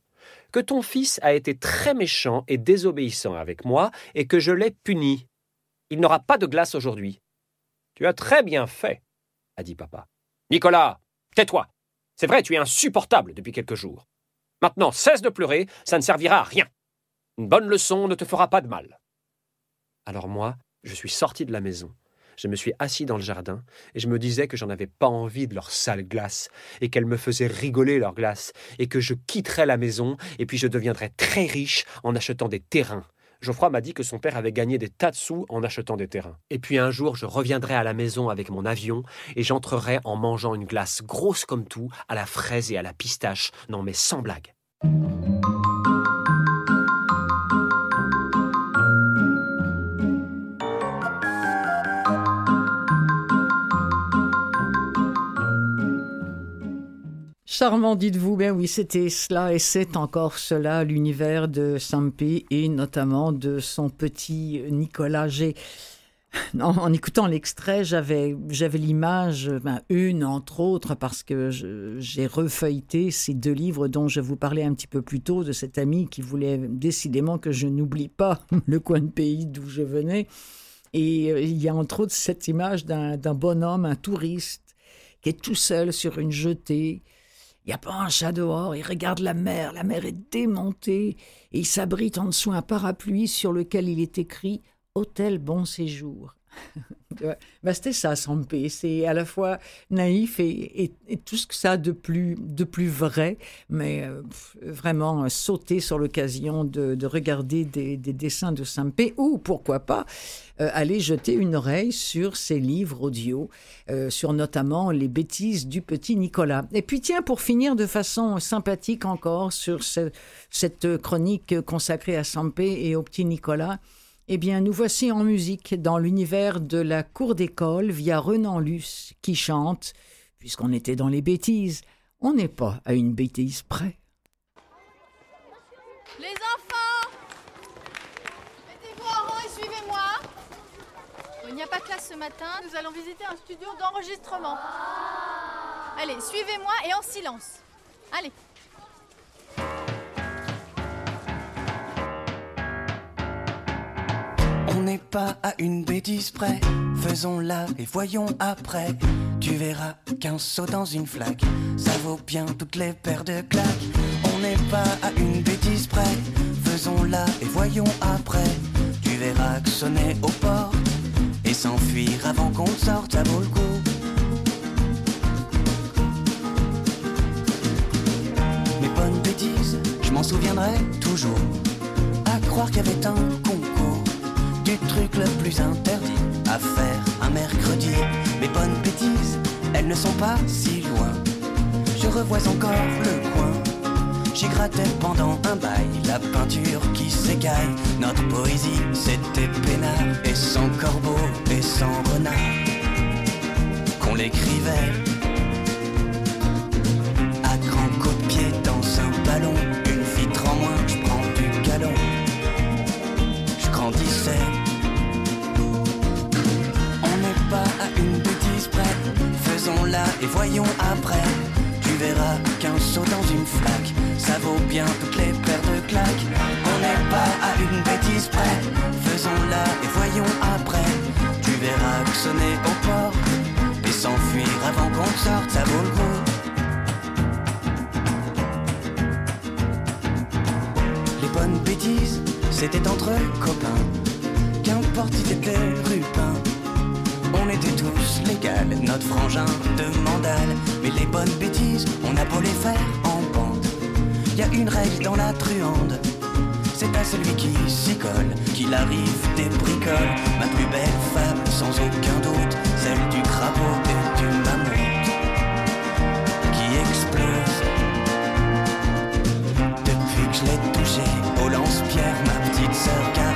que ton fils a été très méchant et désobéissant avec moi, et que je l'ai puni. Il n'aura pas de glace aujourd'hui. Tu as très bien fait, a dit papa. Nicolas, tais-toi. C'est vrai, tu es insupportable depuis quelques jours. Maintenant, cesse de pleurer, ça ne servira à rien. Une bonne leçon ne te fera pas de mal. Alors moi, je suis sorti de la maison. Je me suis assis dans le jardin et je me disais que j'en avais pas envie de leur sale glace et qu'elles me faisaient rigoler leur glace et que je quitterais la maison et puis je deviendrais très riche en achetant des terrains Geoffroy m'a dit que son père avait gagné des tas de sous en achetant des terrains. Et puis un jour, je reviendrai à la maison avec mon avion et j'entrerai en mangeant une glace grosse comme tout, à la fraise et à la pistache. Non mais sans blague. Charmant, dites-vous, ben oui, c'était cela et c'est encore cela, l'univers de Sampé et notamment de son petit Nicolas G. En, écoutant l'extrait, j'avais, j'avais l'image, ben, une entre autres, parce que j'ai refeuilleté ces deux livres dont je vous parlais un petit peu plus tôt, de cet ami qui voulait décidément que je n'oublie pas <laughs> le coin de pays d'où je venais. Et euh, il y a entre autres cette image d'un, d'un bonhomme, un touriste, qui est tout seul sur une jetée, il n'y a pas un chat dehors, il regarde la mer, la mer est démontée, et il s'abrite en dessous un parapluie sur lequel il est écrit Hôtel Bon Séjour. <laughs> Bah, c'était ça, Sampé. C'est à la fois naïf et, tout ce que ça a de plus, de plus vrai, mais euh, vraiment sauter sur l'occasion de, regarder des, dessins de Sampé ou, pourquoi pas, euh, aller jeter une oreille sur ses livres audio, euh, sur notamment les bêtises du petit Nicolas. Et puis tiens, pour finir de façon sympathique encore sur cette chronique consacrée à Sampé et au petit Nicolas, eh bien, nous voici en musique dans l'univers de la cour d'école via Renan Luce qui chante Puisqu'on était dans les bêtises, on n'est pas à une bêtise près. Les enfants Mettez-vous en rang et suivez-moi. Il n'y a pas de classe ce matin, nous allons visiter un studio d'enregistrement. Allez, suivez-moi et en silence. Allez. On n'est pas à une bêtise près, faisons-la et voyons après. Tu verras qu'un saut dans une flaque, ça vaut bien toutes les paires de claques. On n'est pas à une bêtise près, faisons-la et voyons après. Tu verras que sonner au port et s'enfuir avant qu'on sorte, ça vaut le coup. Mes bonnes bêtises, je m'en souviendrai toujours. À croire qu'il y avait un du truc le plus interdit à faire un mercredi. Mes bonnes bêtises, elles ne sont pas si loin. Je revois encore le coin. J'y grattais pendant un bail la peinture qui s'écaille. Notre poésie, c'était peinard et sans corbeau et sans renard. Qu'on l'écrivait voyons après. Tu verras qu'un saut dans une flaque, ça vaut bien toutes les paires de claques. On n'est pas à une bêtise près, faisons-la et voyons après. Tu verras que sonner au port et s'enfuir avant qu'on sorte, ça vaut le coup. Les bonnes bêtises, c'était entre copains, qu'importe si t'étais rupin on était tous légal, notre frangin de mandale. Mais les bonnes bêtises, on a beau les faire en bande. Y a une règle dans la truande, c'est à celui qui s'y colle qu'il arrive des bricoles. Ma plus belle femme, sans aucun doute, celle du crapaud et du mammouth qui explose. Depuis que je l'ai touché au lance-pierre, ma petite sœur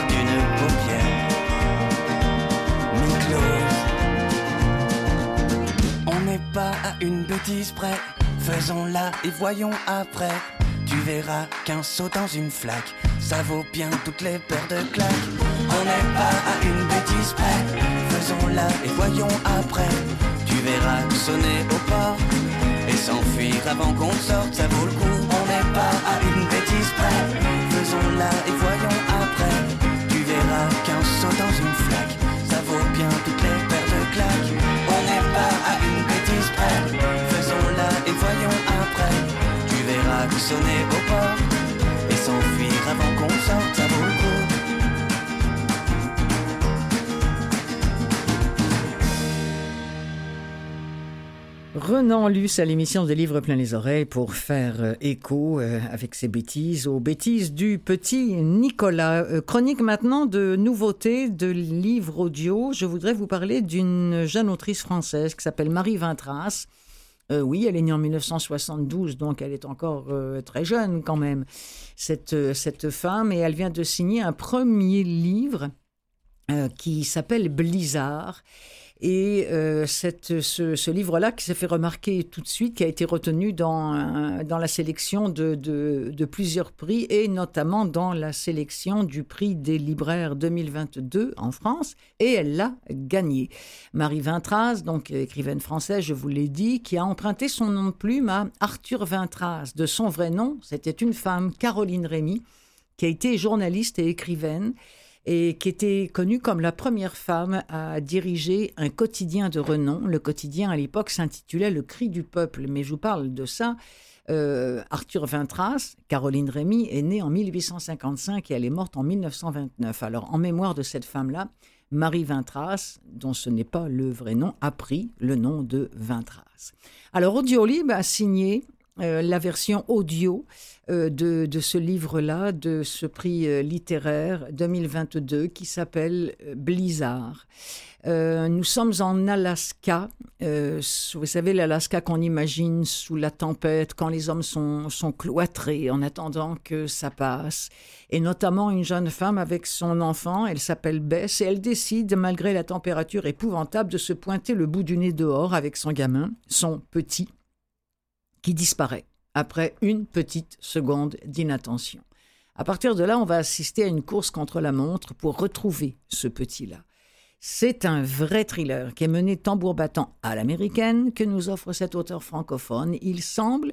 à une bêtise près. Faisons-la et voyons après. Tu verras qu'un saut dans une flaque, ça vaut bien toutes les paires de claques. On n'est pas à une bêtise près. Faisons-la et voyons après. Tu verras sonner au port et s'enfuir avant qu'on sorte, ça vaut le coup. On n'est pas à une bêtise près. Faisons-la et voyons après. Tu verras qu'un saut dans une flaque, sonner au et s'enfuir avant qu'on sorte, vaut le coup. Renan Luce à l'émission des livres plein les oreilles pour faire euh, écho euh, avec ses bêtises aux bêtises du petit Nicolas. Euh, chronique maintenant de nouveautés de livres audio. Je voudrais vous parler d'une jeune autrice française qui s'appelle Marie Vintras. Oui, elle est née en 1972, donc elle est encore très jeune quand même, cette, cette femme, et elle vient de signer un premier livre qui s'appelle Blizzard et euh, cette, ce, livre-là, qui s'est fait remarquer tout de suite, qui a été retenu dans, dans la sélection de, de, plusieurs prix, et notamment dans la sélection du prix des libraires 2022 en France, et elle l'a gagné. Marie Vintras, donc écrivaine française, je vous l'ai dit, qui a emprunté son nom de plume à Arthur Vintras. De son vrai nom, c'était une femme, Caroline Rémy, qui a été journaliste et écrivaine et qui était connue comme la première femme à diriger un quotidien de renom. Le quotidien à l'époque s'intitulait Le Cri du Peuple, mais je vous parle de ça. Euh, Arthur Vintras, Caroline Rémy, est née en 1855 et elle est morte en 1929. Alors, en mémoire de cette femme-là, Marie Vintras, dont ce n'est pas le vrai nom, a pris le nom de Vintras. Alors Audiolib a signé euh, la version audio de, de, ce livre-là, de ce prix euh, littéraire 2022 qui s'appelle Blizzard. nous sommes en Alaska. vous savez, l'Alaska qu'on imagine sous la tempête, quand les hommes sont, sont cloîtrés en attendant que ça passe. Et notamment une jeune femme avec son enfant, elle s'appelle Bess, et elle décide, malgré la température épouvantable, de se pointer le bout du nez dehors avec son gamin, son petit qui disparaît après une petite seconde d'inattention. À partir de là, on va assister à une course contre la montre pour retrouver ce petit-là. C'est un vrai thriller qui est mené tambour battant à l'américaine que nous offre cet auteur francophone. Il semble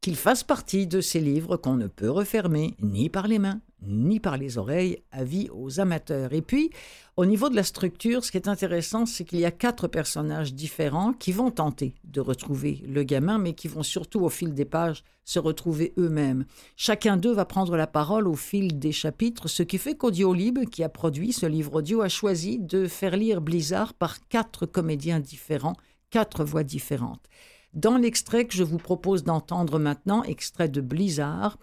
qu'il fasse partie de ces livres qu'on ne peut refermer ni par les mains ni par les oreilles, avis aux amateurs. Et puis, au niveau de la structure, ce qui est intéressant, c'est qu'il y a quatre personnages différents qui vont tenter de retrouver le gamin, mais qui vont surtout, au fil des pages, se retrouver eux-mêmes. Chacun d'eux va prendre la parole au fil des chapitres, ce qui fait qu'Audiolib, qui a produit ce livre audio, a choisi de faire lire Blizzard par quatre comédiens différents, quatre voix différentes. Dans l'extrait que je vous propose d'entendre maintenant, extrait de Blizzard,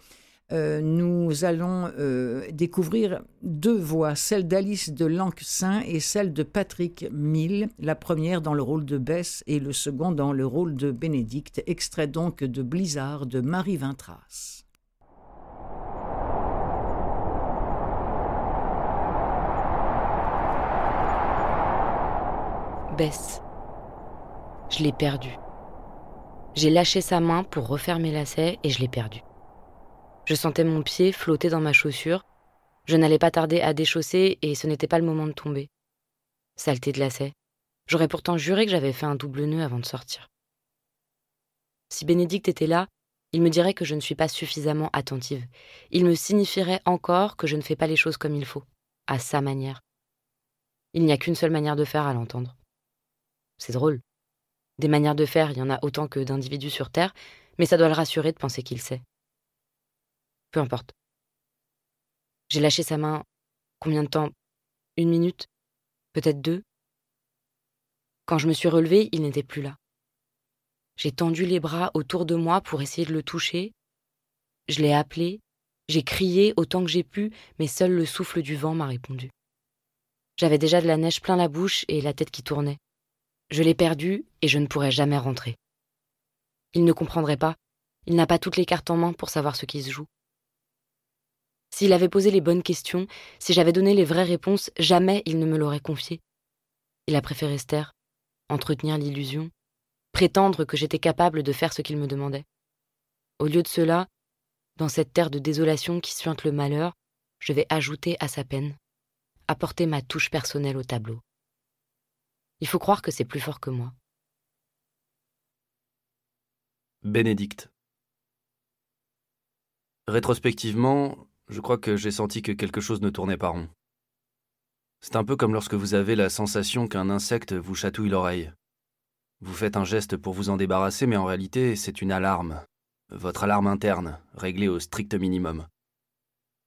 euh, nous allons euh, découvrir deux voix, celle d'Alice de Lancsain et celle de Patrick Mill, la première dans le rôle de Bess et le second dans le rôle de Bénédicte, extrait donc de Blizzard de Marie Vintras. Bess. Je l'ai perdu. J'ai lâché sa main pour refaire mes lacets et je l'ai perdu. Je sentais mon pied flotter dans ma chaussure. Je n'allais pas tarder à déchausser et ce n'était pas le moment de tomber. Saleté de lacets. J'aurais pourtant juré que j'avais fait un double nœud avant de sortir. Si Bénédicte était là, il me dirait que je ne suis pas suffisamment attentive. Il me signifierait encore que je ne fais pas les choses comme il faut, à sa manière. Il n'y a qu'une seule manière de faire à l'entendre. C'est drôle. Des manières de faire, il y en a autant que d'individus sur Terre, mais ça doit le rassurer de penser qu'il sait. Peu importe. J'ai lâché sa main. Combien de temps? Une minute? Peut-être deux? Quand je me suis relevée, il n'était plus là. J'ai tendu les bras autour de moi pour essayer de le toucher. Je l'ai appelé, j'ai crié autant que j'ai pu, mais seul le souffle du vent m'a répondu. J'avais déjà de la neige plein la bouche et la tête qui tournait. Je l'ai perdu et je ne pourrais jamais rentrer. Il ne comprendrait pas, il n'a pas toutes les cartes en main pour savoir ce qui se joue. S'il avait posé les bonnes questions, si j'avais donné les vraies réponses, jamais il ne me l'aurait confié. Il a préféré se entretenir l'illusion, prétendre que j'étais capable de faire ce qu'il me demandait. Au lieu de cela, dans cette terre de désolation qui suinte le malheur, je vais ajouter à sa peine, apporter ma touche personnelle au tableau. Il faut croire que c'est plus fort que moi. Bénédicte. Rétrospectivement, je crois que j'ai senti que quelque chose ne tournait pas rond. C'est un peu comme lorsque vous avez la sensation qu'un insecte vous chatouille l'oreille. Vous faites un geste pour vous en débarrasser, mais en réalité, c'est une alarme. Votre alarme interne, réglée au strict minimum.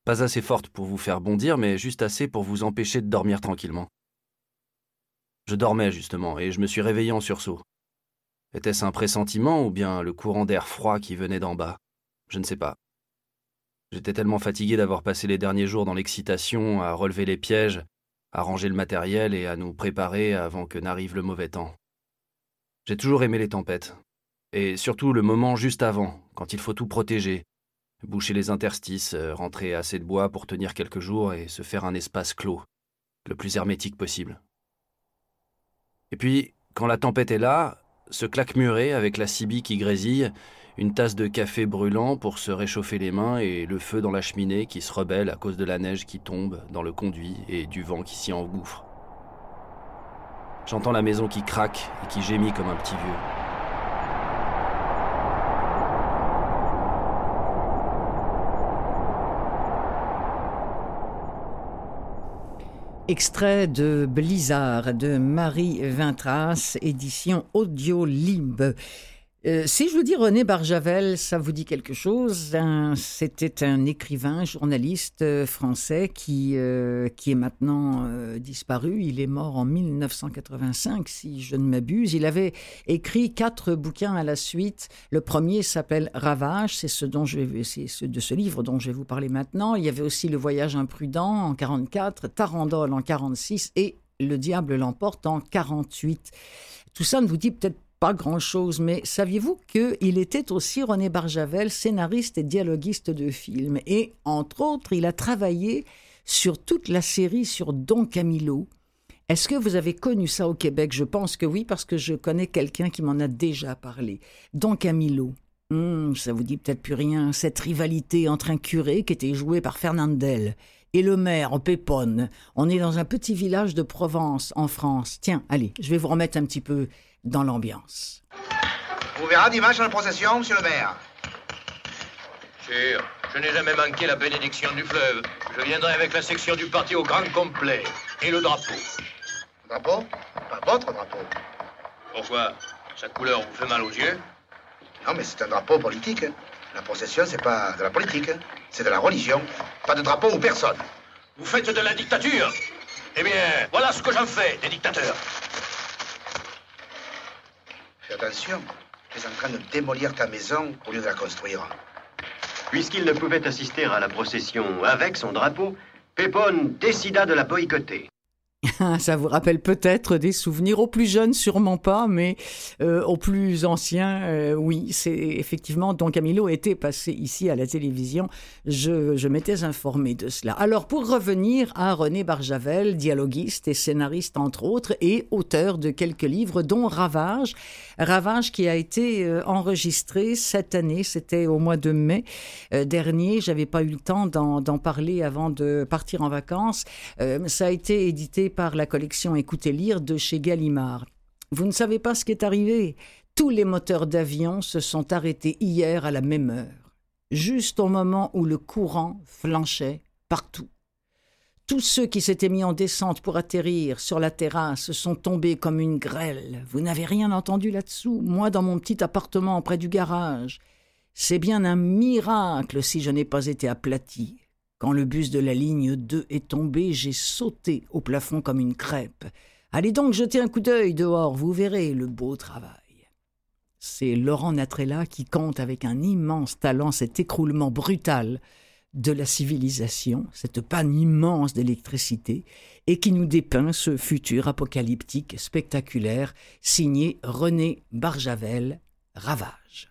Pas assez forte pour vous faire bondir, mais juste assez pour vous empêcher de dormir tranquillement. Je dormais justement, et je me suis réveillé en sursaut. Était-ce un pressentiment ou bien le courant d'air froid qui venait d'en bas? Je ne sais pas. J'étais tellement fatigué d'avoir passé les derniers jours dans l'excitation, à relever les pièges, à ranger le matériel et à nous préparer avant que n'arrive le mauvais temps. J'ai toujours aimé les tempêtes, et surtout le moment juste avant, quand il faut tout protéger, boucher les interstices, rentrer assez de bois pour tenir quelques jours et se faire un espace clos, le plus hermétique possible. Et puis, quand la tempête est là, ce claque-muret avec la cibie qui grésille, une tasse de café brûlant pour se réchauffer les mains et le feu dans la cheminée qui se rebelle à cause de la neige qui tombe dans le conduit et du vent qui s'y engouffre. J'entends la maison qui craque et qui gémit comme un petit vieux. Extrait de Blizzard de Marie Vintras, édition Audio Libre. Euh, si je vous dis René Barjavel, ça vous dit quelque chose? C'était un écrivain, journaliste euh, français qui, euh, qui est maintenant disparu. Il est mort en 1985, si je ne m'abuse. Il avait écrit quatre bouquins à la suite. Le premier s'appelle Ravage, c'est ce dont je c'est ce, de ce livre dont je vais vous parler maintenant. Il y avait aussi Le Voyage imprudent en 44, Tarandole en 46 et Le Diable l'emporte en 48. Tout ça ne vous dit peut-être pas grand-chose, mais saviez-vous qu'il était aussi René Barjavel, scénariste et dialoguiste de films? Et entre autres, il a travaillé sur toute la série sur Don Camillo. Est-ce que vous avez connu ça au Québec? Je pense que oui, parce que je connais quelqu'un qui m'en a déjà parlé. Don Camillo. Hmm, ça vous dit peut-être plus rien. Cette rivalité entre un curé qui était joué par Fernandel et le maire Pépone. On est dans un petit village de Provence, en France. Tiens, allez, je vais vous remettre un petit peu dans l'ambiance. On verra dimanche à la procession, monsieur le maire. Sûr, je n'ai jamais manqué la bénédiction du fleuve. Je viendrai avec la section du parti au grand complet. Et le drapeau. Drapeau? Pas votre drapeau. Pourquoi? Sa couleur vous fait mal aux yeux? Non, mais c'est un drapeau politique. La procession, c'est pas de la politique. C'est de la religion. Pas de drapeau ou personne. Vous faites de la dictature Eh bien, voilà ce que j'en fais, des dictateurs. Attention, tu es en train de démolir ta maison au lieu de la construire. Puisqu'il ne pouvait assister à la procession avec son drapeau, Pépone décida de la boycotter. <laughs> Ça vous rappelle peut-être des souvenirs aux plus jeunes, sûrement pas, mais euh, aux plus anciens, euh, oui, c'est effectivement. Don Camilo était passé ici à la télévision. Je, je m'étais informé de cela. Alors, pour revenir à René Barjavel, dialoguiste et scénariste entre autres, et auteur de quelques livres, dont Ravage. Ravage qui a été euh, enregistré cette année, c'était au mois de mai dernier. J'avais pas eu le temps d'en parler avant de partir en vacances. ça a été édité par la collection Écoutez lire de chez Gallimard. Vous ne savez pas ce qui est arrivé Tous les moteurs d'avion se sont arrêtés hier à la même heure, juste au moment où le courant flanchait partout. Tous ceux qui s'étaient mis en descente pour atterrir sur la terrasse sont tombés comme une grêle. Vous n'avez rien entendu là-dessous, moi dans mon petit appartement près du garage. C'est bien un miracle si je n'ai pas été aplati. Quand le bus de la ligne 2 est tombé, j'ai sauté au plafond comme une crêpe. Allez donc jeter un coup d'œil dehors, vous verrez le beau travail. C'est Laurent Natrella qui compte avec un immense talent cet écroulement brutal de la civilisation, cette panne immense d'électricité, et qui nous dépeint ce futur apocalyptique spectaculaire signé René Barjavel, Ravage.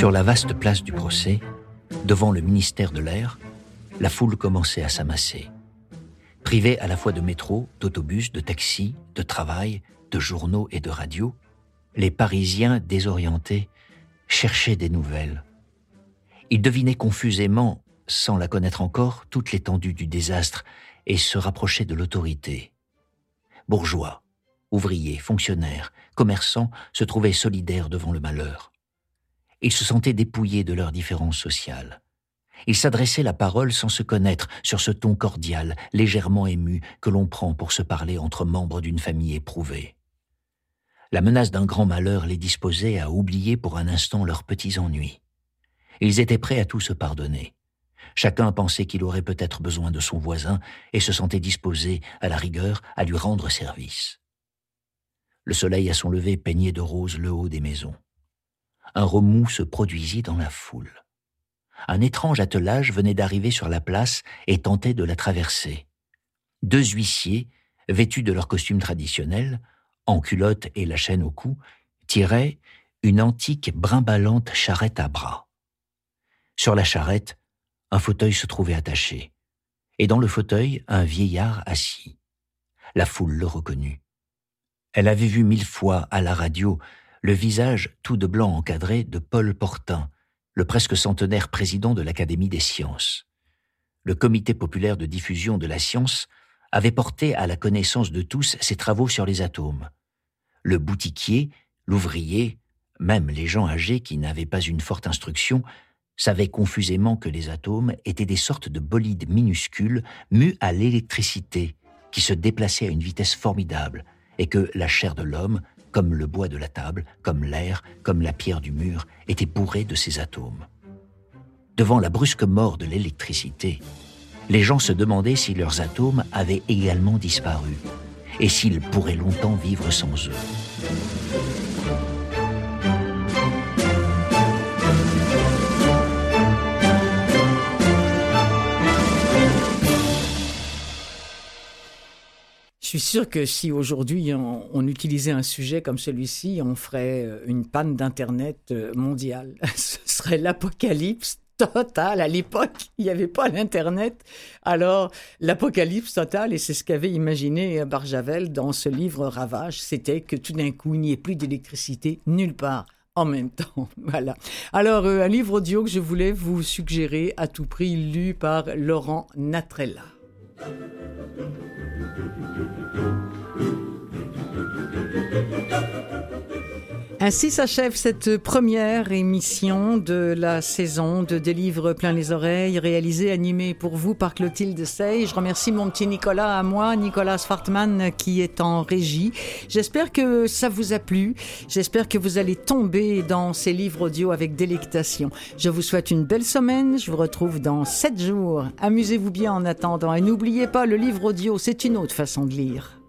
Sur la vaste place du procès, devant le ministère de l'Air, la foule commençait à s'amasser. Privés à la fois de métro, d'autobus, de taxis, de travail, de journaux et de radios, les Parisiens désorientés cherchaient des nouvelles. Ils devinaient confusément, sans la connaître encore, toute l'étendue du désastre et se rapprochaient de l'autorité. Bourgeois, ouvriers, fonctionnaires, commerçants se trouvaient solidaires devant le malheur. Ils se sentaient dépouillés de leurs différences sociales. Ils s'adressaient la parole sans se connaître, sur ce ton cordial, légèrement ému, que l'on prend pour se parler entre membres d'une famille éprouvée. La menace d'un grand malheur les disposait à oublier pour un instant leurs petits ennuis. Ils étaient prêts à tout se pardonner. Chacun pensait qu'il aurait peut-être besoin de son voisin et se sentait disposé, à la rigueur, à lui rendre service. Le soleil à son lever peignait de rose le haut des maisons un remous se produisit dans la foule. Un étrange attelage venait d'arriver sur la place et tentait de la traverser. Deux huissiers, vêtus de leur costume traditionnel, en culotte et la chaîne au cou, tiraient une antique brimballante charrette à bras. Sur la charrette, un fauteuil se trouvait attaché, et dans le fauteuil, un vieillard assis. La foule le reconnut. Elle avait vu mille fois à la radio le visage tout de blanc encadré de Paul Portin, le presque centenaire président de l'Académie des sciences. Le Comité populaire de diffusion de la science avait porté à la connaissance de tous ses travaux sur les atomes. Le boutiquier, l'ouvrier, même les gens âgés qui n'avaient pas une forte instruction, savaient confusément que les atomes étaient des sortes de bolides minuscules mus à l'électricité qui se déplaçait à une vitesse formidable et que la chair de l'homme, comme le bois de la table, comme l'air, comme la pierre du mur, était bourrée de ces atomes. Devant la brusque mort de l'électricité, les gens se demandaient si leurs atomes avaient également disparu et s'ils pourraient longtemps vivre sans eux. Suis sûr que si aujourd'hui on, utilisait un sujet comme celui-ci, on ferait euh, une panne d'Internet euh, mondiale. <laughs> Ce serait l'apocalypse total. À l'époque, il n'y avait pas l'Internet. Alors, l'apocalypse total, et c'est ce qu'avait imaginé Barjavel dans ce livre Ravage, c'était que tout d'un coup, il n'y ait plus d'électricité nulle part en même temps. <laughs> Voilà. Alors, euh, un livre audio que je voulais vous suggérer à tout prix, lu par Laurent Natrella. Thank you. Ainsi s'achève cette première émission de la saison de Des livres plein les oreilles, réalisée, animée pour vous par Clotilde Sey. Je remercie mon petit Nicolas à moi, Nicolas Swartman, qui est en régie. J'espère que ça vous a plu. J'espère que vous allez tomber dans ces livres audio avec délectation. Je vous souhaite une belle semaine. Je vous retrouve dans sept jours. Amusez-vous bien en attendant. Et n'oubliez pas, le livre audio, c'est une autre façon de lire.